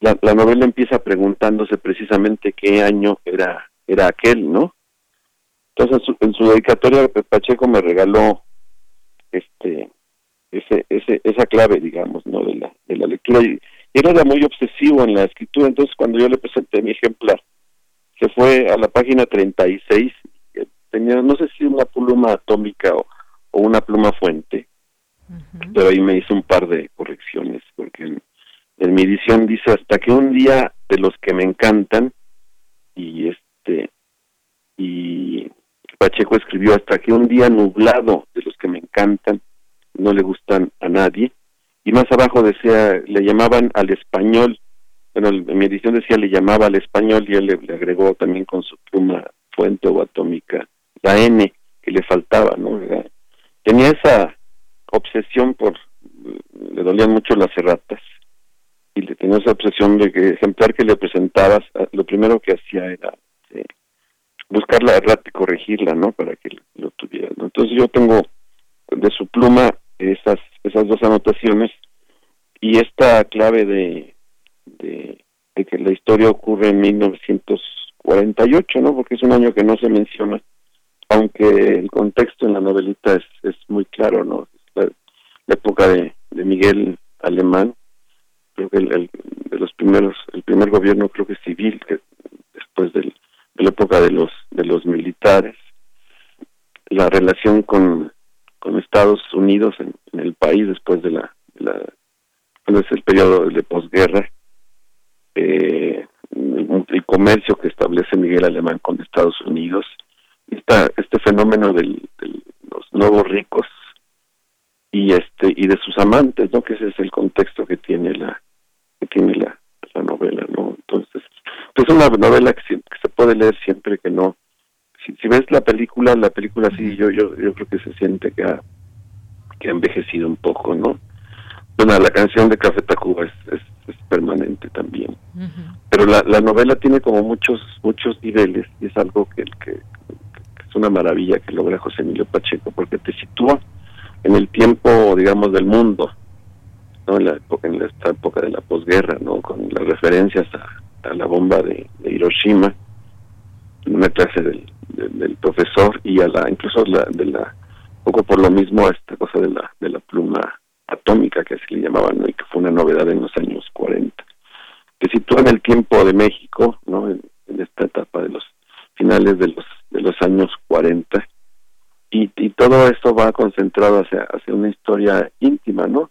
la, novela empieza preguntándose precisamente qué año era era aquel, ¿no? Entonces en su, dedicatoria Pacheco me regaló este ese, ese esa clave, digamos, ¿no? De la de la lectura. Y, y era muy obsesivo en la escritura, entonces cuando yo le presenté mi ejemplar se fue a la página 36, tenía, no sé si una pluma atómica o, una pluma fuente, pero ahí me hizo un par de correcciones, porque en, mi edición dice hasta que un día de los que me encantan, y este, y Pacheco escribió hasta que un día nublado de los que me encantan, no le gustan a nadie, y más abajo decía, le llamaban al español bueno, en mi edición decía le llamaba al español y él le, agregó también con su pluma fuente o atómica la N que le faltaba, ¿no? tenía esa obsesión por, le dolían mucho las erratas y le tenía esa obsesión de que ejemplar que le presentabas, ah, lo primero que hacía era eh, buscar la errata y corregirla, ¿no? Para que lo tuviera, Entonces yo tengo de su pluma esas, esas dos anotaciones y esta clave de de, que la historia ocurre en 1948, ¿no? Porque es un año que no se menciona, aunque el contexto en la novelita es, es muy claro, ¿no? La, época de, Miguel Alemán, creo que el, de los primeros, el primer gobierno creo que civil, que después del, de la época de los de los militares, la relación con, con Estados Unidos en, el país después de la, de la el periodo de posguerra eh, el comercio que establece Miguel Alemán con Estados Unidos, esta, este fenómeno de los nuevos ricos y este y de sus amantes, ¿no? Que ese es el contexto que tiene la que tiene la, la novela, ¿no? Entonces, es una novela que, se puede leer siempre que no si, si, ves la película, la película sí yo yo yo creo que se siente que ha que ha envejecido un poco, ¿no? Bueno, la canción de Café Tacuba es, es, permanente también. Pero la, la novela tiene como muchos muchos niveles y es algo que, que, es una maravilla que logra José Emilio Pacheco porque te sitúa en el tiempo, digamos, del mundo, ¿no? En, la época, en esta época de la posguerra, ¿no? Con las referencias a, a la bomba de, Hiroshima, en una clase del, del, profesor y a la, incluso la, de la, poco por lo mismo esta cosa de la, de la pluma atómica, que así le llamaban, y que fue una novedad en los años 40, que sitúa en el tiempo de México, ¿no? En, esta etapa de los finales de los de los años 40 y, y todo esto va concentrado hacia, hacia una historia íntima, ¿no?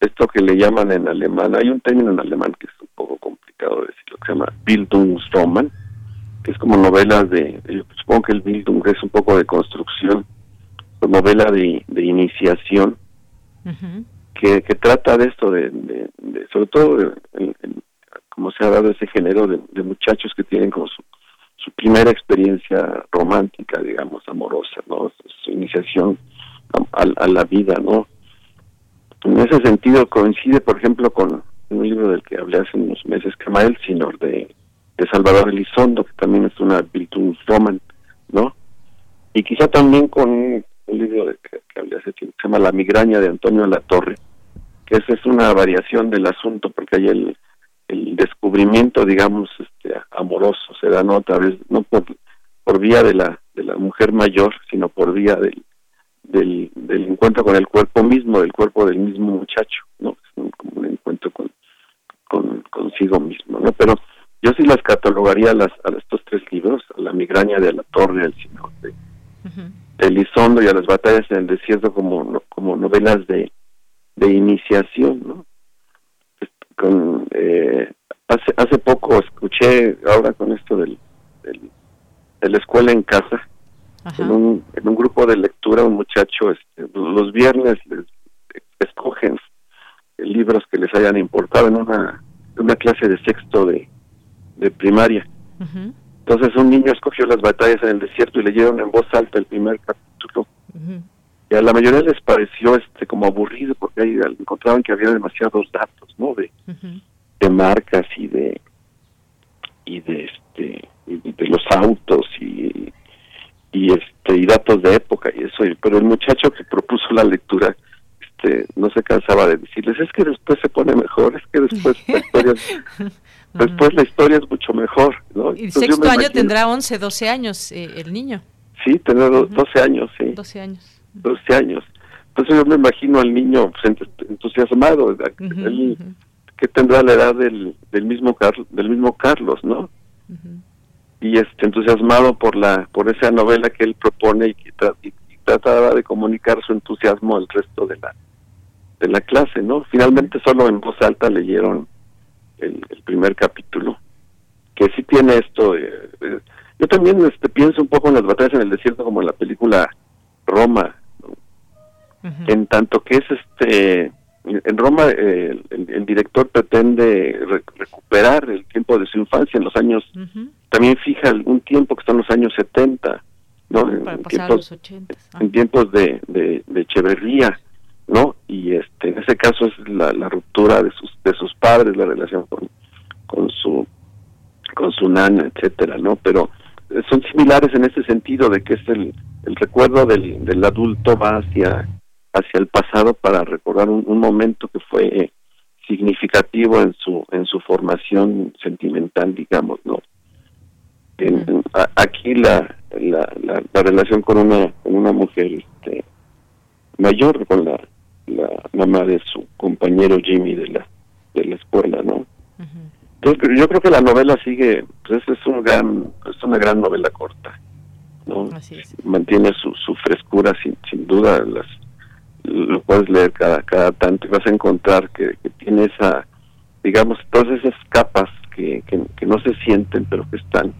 esto que le llaman en alemán, hay un término en alemán que es un poco complicado de decirlo, que se llama Bildungsroman, que es como novelas de, yo supongo que el Bildung es un poco de construcción, novela de, de iniciación que, que, trata de esto, de, sobre todo como se ha dado ese género de, muchachos que tienen como su, su primera experiencia romántica, digamos, amorosa, ¿no? Su iniciación a, la vida, ¿no? En ese sentido coincide, por ejemplo, con un libro del que hablé hace unos meses, Camael Sinor, de, de Salvador Elizondo, que también es una virtud roman, ¿no? Y quizá también con un libro de, que, hablé hace tiempo, se llama La migraña de Antonio La Torre, que esa es una variación del asunto porque hay el, el descubrimiento, digamos, este, amoroso, se da no otra vez, no por, por vía de la, de la mujer mayor, sino por vía del, del, encuentro con el cuerpo mismo, del cuerpo del mismo muchacho, ¿no? Como un encuentro con, con, consigo mismo, ¿no? Pero yo sí las catalogaría a, las, a estos tres libros, a La migraña de la torre, El señor de, Elizondo y a las batallas en el desierto como, como novelas de, de iniciación, ¿no? Con, eh, hace, hace poco escuché, ahora con esto del, de la escuela en casa, en un, en un grupo de lectura, un muchacho, este, los viernes les escogen libros que les hayan importado en una, una clase de sexto de, de primaria. Entonces un niño escogió las batallas en el desierto y leyeron en voz alta el primer capítulo. Y a la mayoría les pareció este como aburrido porque ahí encontraban que había demasiados datos, ¿no? De, de marcas y de y de este y de los autos y y este y datos de época y eso pero el muchacho que propuso la lectura este no se cansaba de decirles es que después se pone mejor es que después la historia después la historia es mucho mejor no y sexto año tendrá 11 12 años eh, el niño. Sí tendrá 12 años sí. 12 años. 12 años. Entonces yo me imagino al niño pues, entusiasmado que tendrá la edad del, del mismo Carlos del mismo Carlos no y este entusiasmado por la por esa novela que él propone y, que trataba de comunicar su entusiasmo al resto de la de la clase no finalmente solo en voz alta leyeron el, primer capítulo que sí tiene esto yo también este pienso un poco en las batallas en el desierto como en la película Roma en tanto que es este en Roma el, director pretende recuperar el tiempo de su infancia en los años también fija algún tiempo que están los años 70, ¿no? en, tiempos, en tiempos de, de, Echeverría, ¿no? Y este, en ese caso es la, la ruptura de sus, de sus padres, la relación con, con su con su nana, etcétera, ¿no? Pero son similares en ese sentido de que es el, el recuerdo del, del adulto va hacia hacia el pasado para recordar un, un momento que fue significativo en su en su formación sentimental digamos no aquí la, la, la, relación con una con una mujer este, mayor con la, la mamá de su compañero Jimmy de la de la escuela no entonces yo creo que la novela sigue pues es un gran es una gran novela corta no mantiene su, su frescura sin sin duda las lo puedes leer cada cada tanto y vas a encontrar que, que tiene esa digamos todas esas capas que, que, que no se sienten pero que están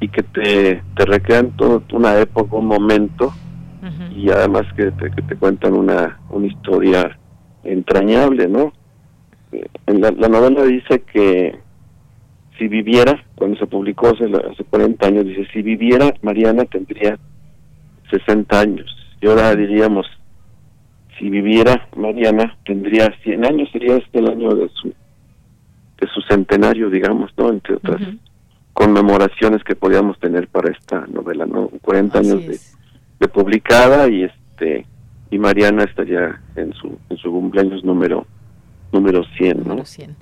y que te, te recrean toda una época, un momento, y además que te, que te cuentan una, una historia entrañable, ¿no? En la, novela dice que si viviera, cuando se publicó hace, hace 40 años, dice, si viviera, Mariana tendría 60 años. Y ahora diríamos, si viviera Mariana, tendría 100 años, sería este el año de su, de su centenario, digamos, ¿no? Entre otras conmemoraciones que podíamos tener para esta novela, ¿no? 40 años de, publicada y este y Mariana estaría en su en su cumpleaños número número 100, ¿no? 100.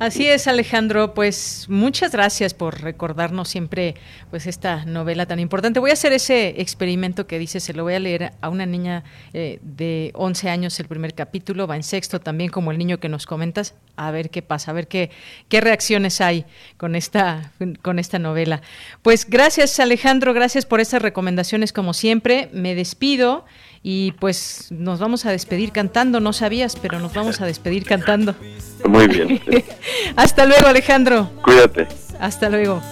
Así es, Alejandro, pues muchas gracias por recordarnos siempre pues esta novela tan importante. Voy a hacer ese experimento que dice, se lo voy a leer a una niña eh, de 11 años el primer capítulo, va en sexto también como el niño que nos comentas, a ver qué pasa, a ver qué qué reacciones hay con esta con esta novela. Pues gracias, Alejandro, gracias por estas recomendaciones como siempre. Me despido. Y pues nos vamos a despedir cantando, no sabías, pero nos vamos a despedir cantando. Muy bien. Hasta luego, Alejandro. Cuídate. Hasta luego.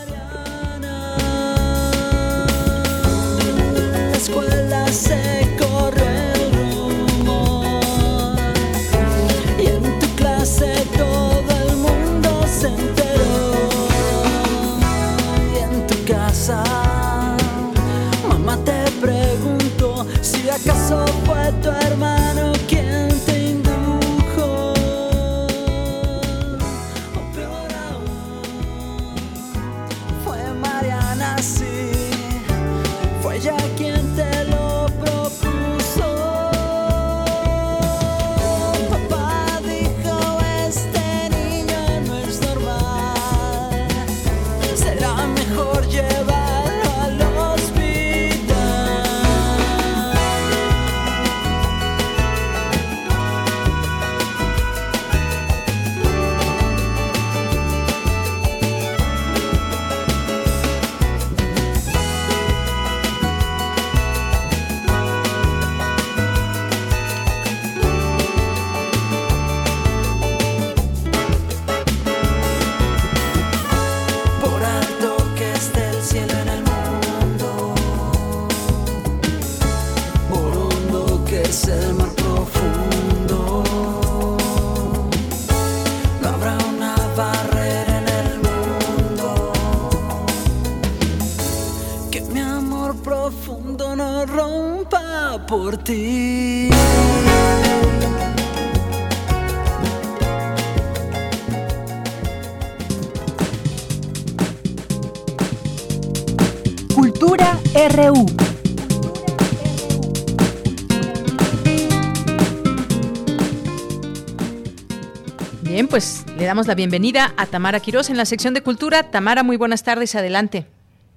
Damos la bienvenida a Tamara Quiroz en la sección de Cultura. Tamara, muy buenas tardes, adelante.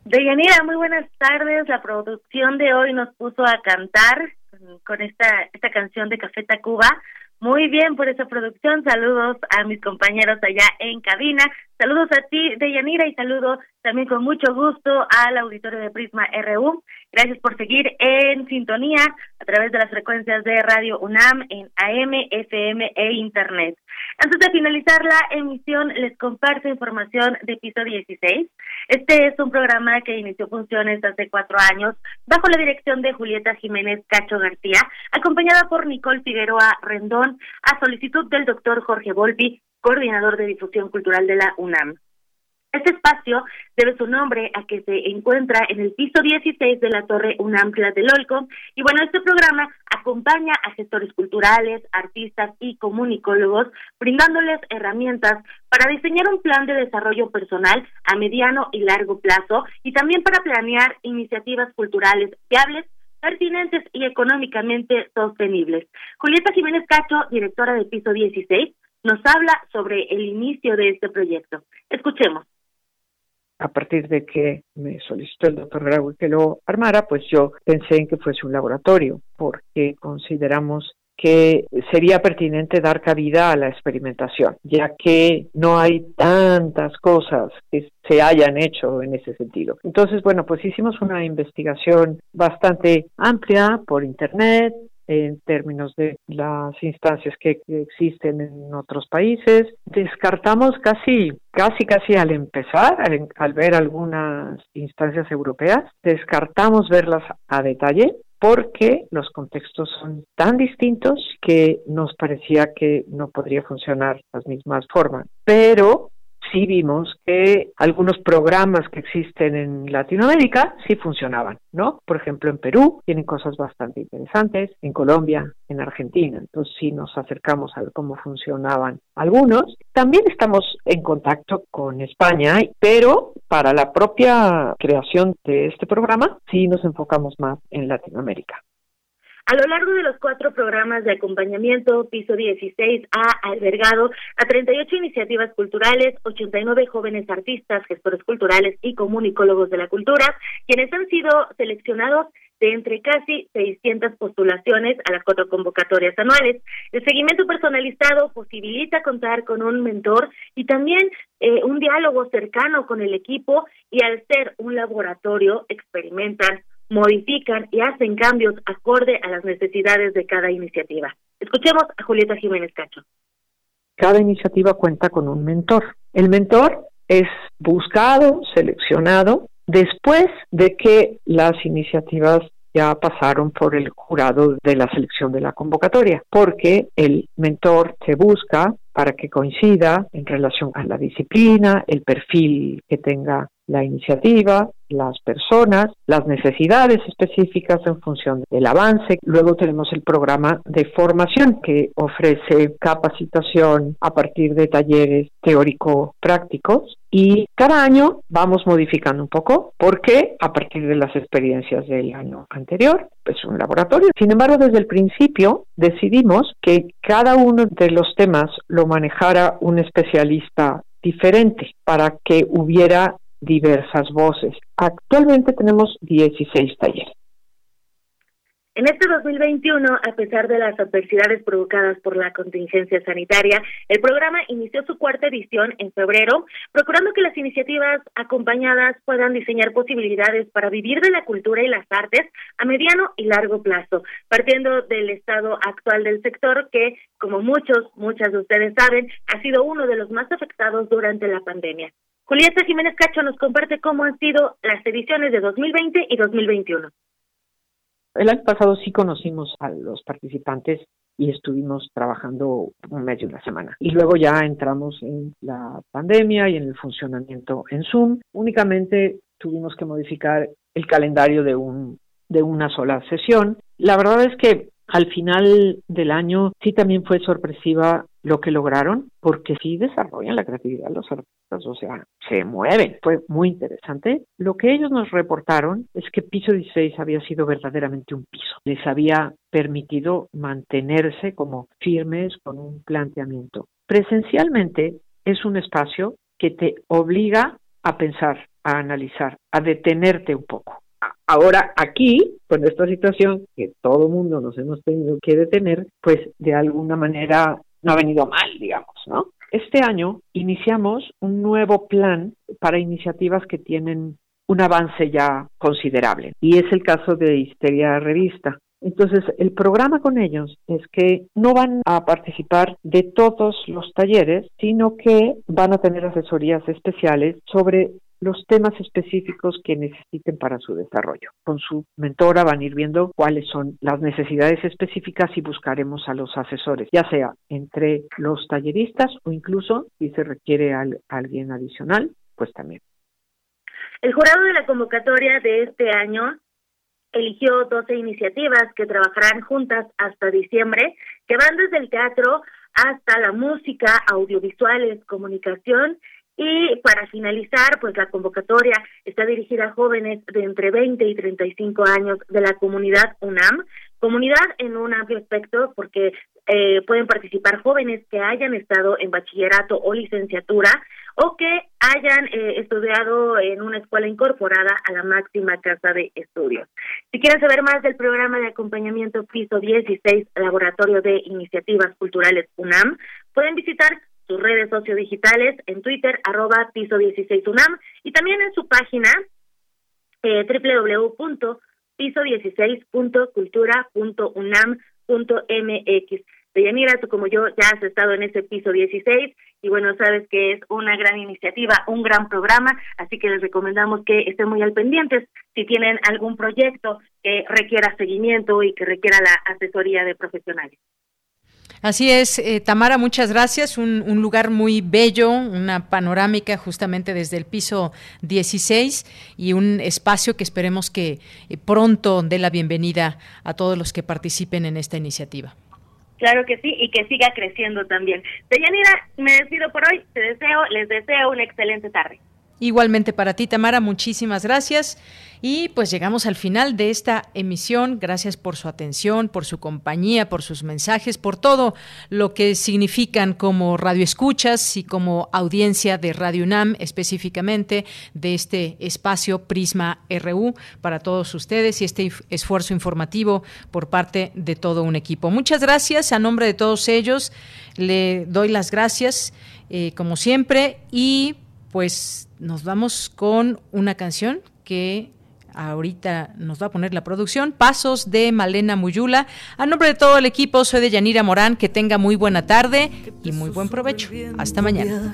Deyanira, muy buenas tardes. La producción de hoy nos puso a cantar con esta, esta canción de Café Tacuba. Muy bien por esa producción. Saludos a mis compañeros allá en cabina. Saludos a ti, Deyanira, y saludo también con mucho gusto al auditorio de Prisma RU. Gracias por seguir en sintonía a través de las frecuencias de Radio UNAM en AM, FM e Internet. Antes de finalizar la emisión, les comparto información de piso 16. Este es un programa que inició funciones hace cuatro años bajo la dirección de Julieta Jiménez Cacho García, acompañada por Nicole Figueroa Rendón, a solicitud del doctor Jorge Volpi, coordinador de difusión cultural de la UNAM. Este espacio debe su nombre a que se encuentra en el piso 16 de la Torre UNAM Tlatelolco. Y bueno, este programa acompaña a gestores culturales, artistas y comunicólogos, brindándoles herramientas para diseñar un plan de desarrollo personal a mediano y largo plazo y también para planear iniciativas culturales viables pertinentes y económicamente sostenibles. Julieta Jiménez Cacho, directora de Piso 16, nos habla sobre el inicio de este proyecto. Escuchemos a partir de que me solicitó el doctor Raúl que lo armara, pues yo pensé en que fuese un laboratorio, porque consideramos que sería pertinente dar cabida a la experimentación, ya que no hay tantas cosas que se hayan hecho en ese sentido. Entonces, bueno, pues hicimos una investigación bastante amplia por Internet, en términos de las instancias que, existen en otros países. Descartamos casi, casi, casi al empezar, al, al ver algunas instancias europeas, descartamos verlas a detalle porque los contextos son tan distintos que nos parecía que no podría funcionar las mismas formas. Pero sí vimos que algunos programas que existen en Latinoamérica sí funcionaban, ¿no? Por ejemplo, en Perú tienen cosas bastante interesantes, en Colombia, en Argentina. Entonces sí nos acercamos a ver cómo funcionaban algunos. También estamos en contacto con España, pero para la propia creación de este programa sí nos enfocamos más en Latinoamérica. A lo largo de los cuatro programas de acompañamiento, Piso 16 ha albergado a 38 iniciativas culturales, 89 jóvenes artistas, gestores culturales y comunicólogos de la cultura, quienes han sido seleccionados de entre casi 600 postulaciones a las cuatro convocatorias anuales. El seguimiento personalizado posibilita contar con un mentor y también eh, un diálogo cercano con el equipo y al ser un laboratorio experimentan modifican y hacen cambios acorde a las necesidades de cada iniciativa. Escuchemos a Julieta Jiménez Cacho. Cada iniciativa cuenta con un mentor. El mentor es buscado, seleccionado, después de que las iniciativas ya pasaron por el jurado de la selección de la convocatoria, porque el mentor se busca para que coincida en relación a la disciplina, el perfil que tenga la iniciativa, las personas, las necesidades específicas en función del avance. Luego tenemos el programa de formación que ofrece capacitación a partir de talleres teórico-prácticos y cada año vamos modificando un poco porque a partir de las experiencias del año anterior es un laboratorio. Sin embargo, desde el principio decidimos que cada uno de los temas lo manejara un especialista diferente para que hubiera diversas voces. Actualmente tenemos 16 talleres. En este 2021, a pesar de las adversidades provocadas por la contingencia sanitaria, el programa inició su cuarta edición en febrero, procurando que las iniciativas acompañadas puedan diseñar posibilidades para vivir de la cultura y las artes a mediano y largo plazo, partiendo del estado actual del sector que, como muchos, muchas de ustedes saben, ha sido uno de los más afectados durante la pandemia. Julieta Jiménez Cacho nos comparte cómo han sido las ediciones de 2020 y 2021. El año pasado sí conocimos a los participantes y estuvimos trabajando un mes y una semana. Y luego ya entramos en la pandemia y en el funcionamiento en Zoom. Únicamente tuvimos que modificar el calendario de un de una sola sesión. La verdad es que al final del año sí también fue sorpresiva lo que lograron, porque sí desarrollan la creatividad los artistas, o sea, se mueven. Fue muy interesante. Lo que ellos nos reportaron es que Piso 16 había sido verdaderamente un piso. Les había permitido mantenerse como firmes con un planteamiento. Presencialmente es un espacio que te obliga a pensar, a analizar, a detenerte un poco. Ahora aquí, con esta situación que todo mundo nos hemos tenido que detener, pues de alguna manera no ha venido mal, digamos, ¿no? Este año iniciamos un nuevo plan para iniciativas que tienen un avance ya considerable y es el caso de Histeria Revista. Entonces, el programa con ellos es que no van a participar de todos los talleres, sino que van a tener asesorías especiales sobre los temas específicos que necesiten para su desarrollo. Con su mentora van a ir viendo cuáles son las necesidades específicas y buscaremos a los asesores, ya sea entre los talleristas o incluso si se requiere alguien adicional, pues también. El jurado de la convocatoria de este año eligió 12 iniciativas que trabajarán juntas hasta diciembre, que van desde el teatro hasta la música, audiovisuales, comunicación y para finalizar, pues la convocatoria está dirigida a jóvenes de entre 20 y 35 años de la comunidad UNAM, comunidad en un amplio aspecto porque eh, pueden participar jóvenes que hayan estado en bachillerato o licenciatura o que hayan eh, estudiado en una escuela incorporada a la máxima casa de estudios. Si quieren saber más del programa de acompañamiento Piso 16, Laboratorio de Iniciativas Culturales UNAM, pueden visitar sus redes sociodigitales en Twitter, arroba piso 16 UNAM, y también en su página eh, www.piso16.cultura.unam.mx. Deyanira, tú como yo ya has estado en ese piso 16 y bueno, sabes que es una gran iniciativa, un gran programa, así que les recomendamos que estén muy al pendientes si tienen algún proyecto que requiera seguimiento y que requiera la asesoría de profesionales. Así es, eh, Tamara, muchas gracias. Un, lugar muy bello, una panorámica justamente desde el piso 16 y un espacio que esperemos que eh, pronto dé la bienvenida a todos los que participen en esta iniciativa. Claro que sí, y que siga creciendo también. Deyanira, me despido por hoy. Te deseo, les deseo una excelente tarde. Igualmente para ti, Tamara, muchísimas gracias. Y pues llegamos al final de esta emisión. Gracias por su atención, por su compañía, por sus mensajes, por todo lo que significan como radioescuchas y como audiencia de Radio UNAM, específicamente de este espacio Prisma RU para todos ustedes y este esfuerzo informativo por parte de todo un equipo. Muchas gracias. A nombre de todos ellos, le doy las gracias, eh, como siempre, y pues nos vamos con una canción que ahorita nos va a poner la producción, Pasos de Malena Muyula. A nombre de todo el equipo, soy de Yanira Morán, que tenga muy buena tarde y muy buen provecho. Hasta mañana.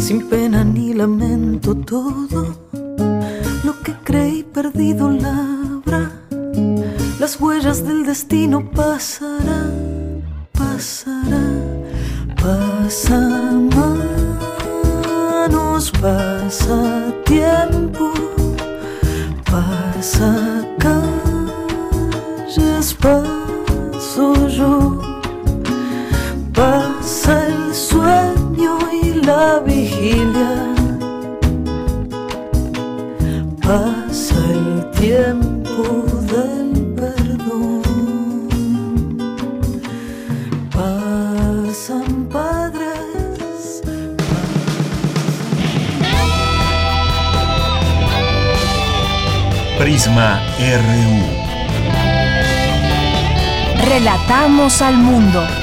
Sin pena ni lamento todo lo que creí perdido labra. Las huellas del destino pasarán, pasarán, pasarán pasa tiempo, pasa calles, paso yo, pasa el sueño y la vigilia, pasa el tiempo del Prisma RU. Relatamos al mundo.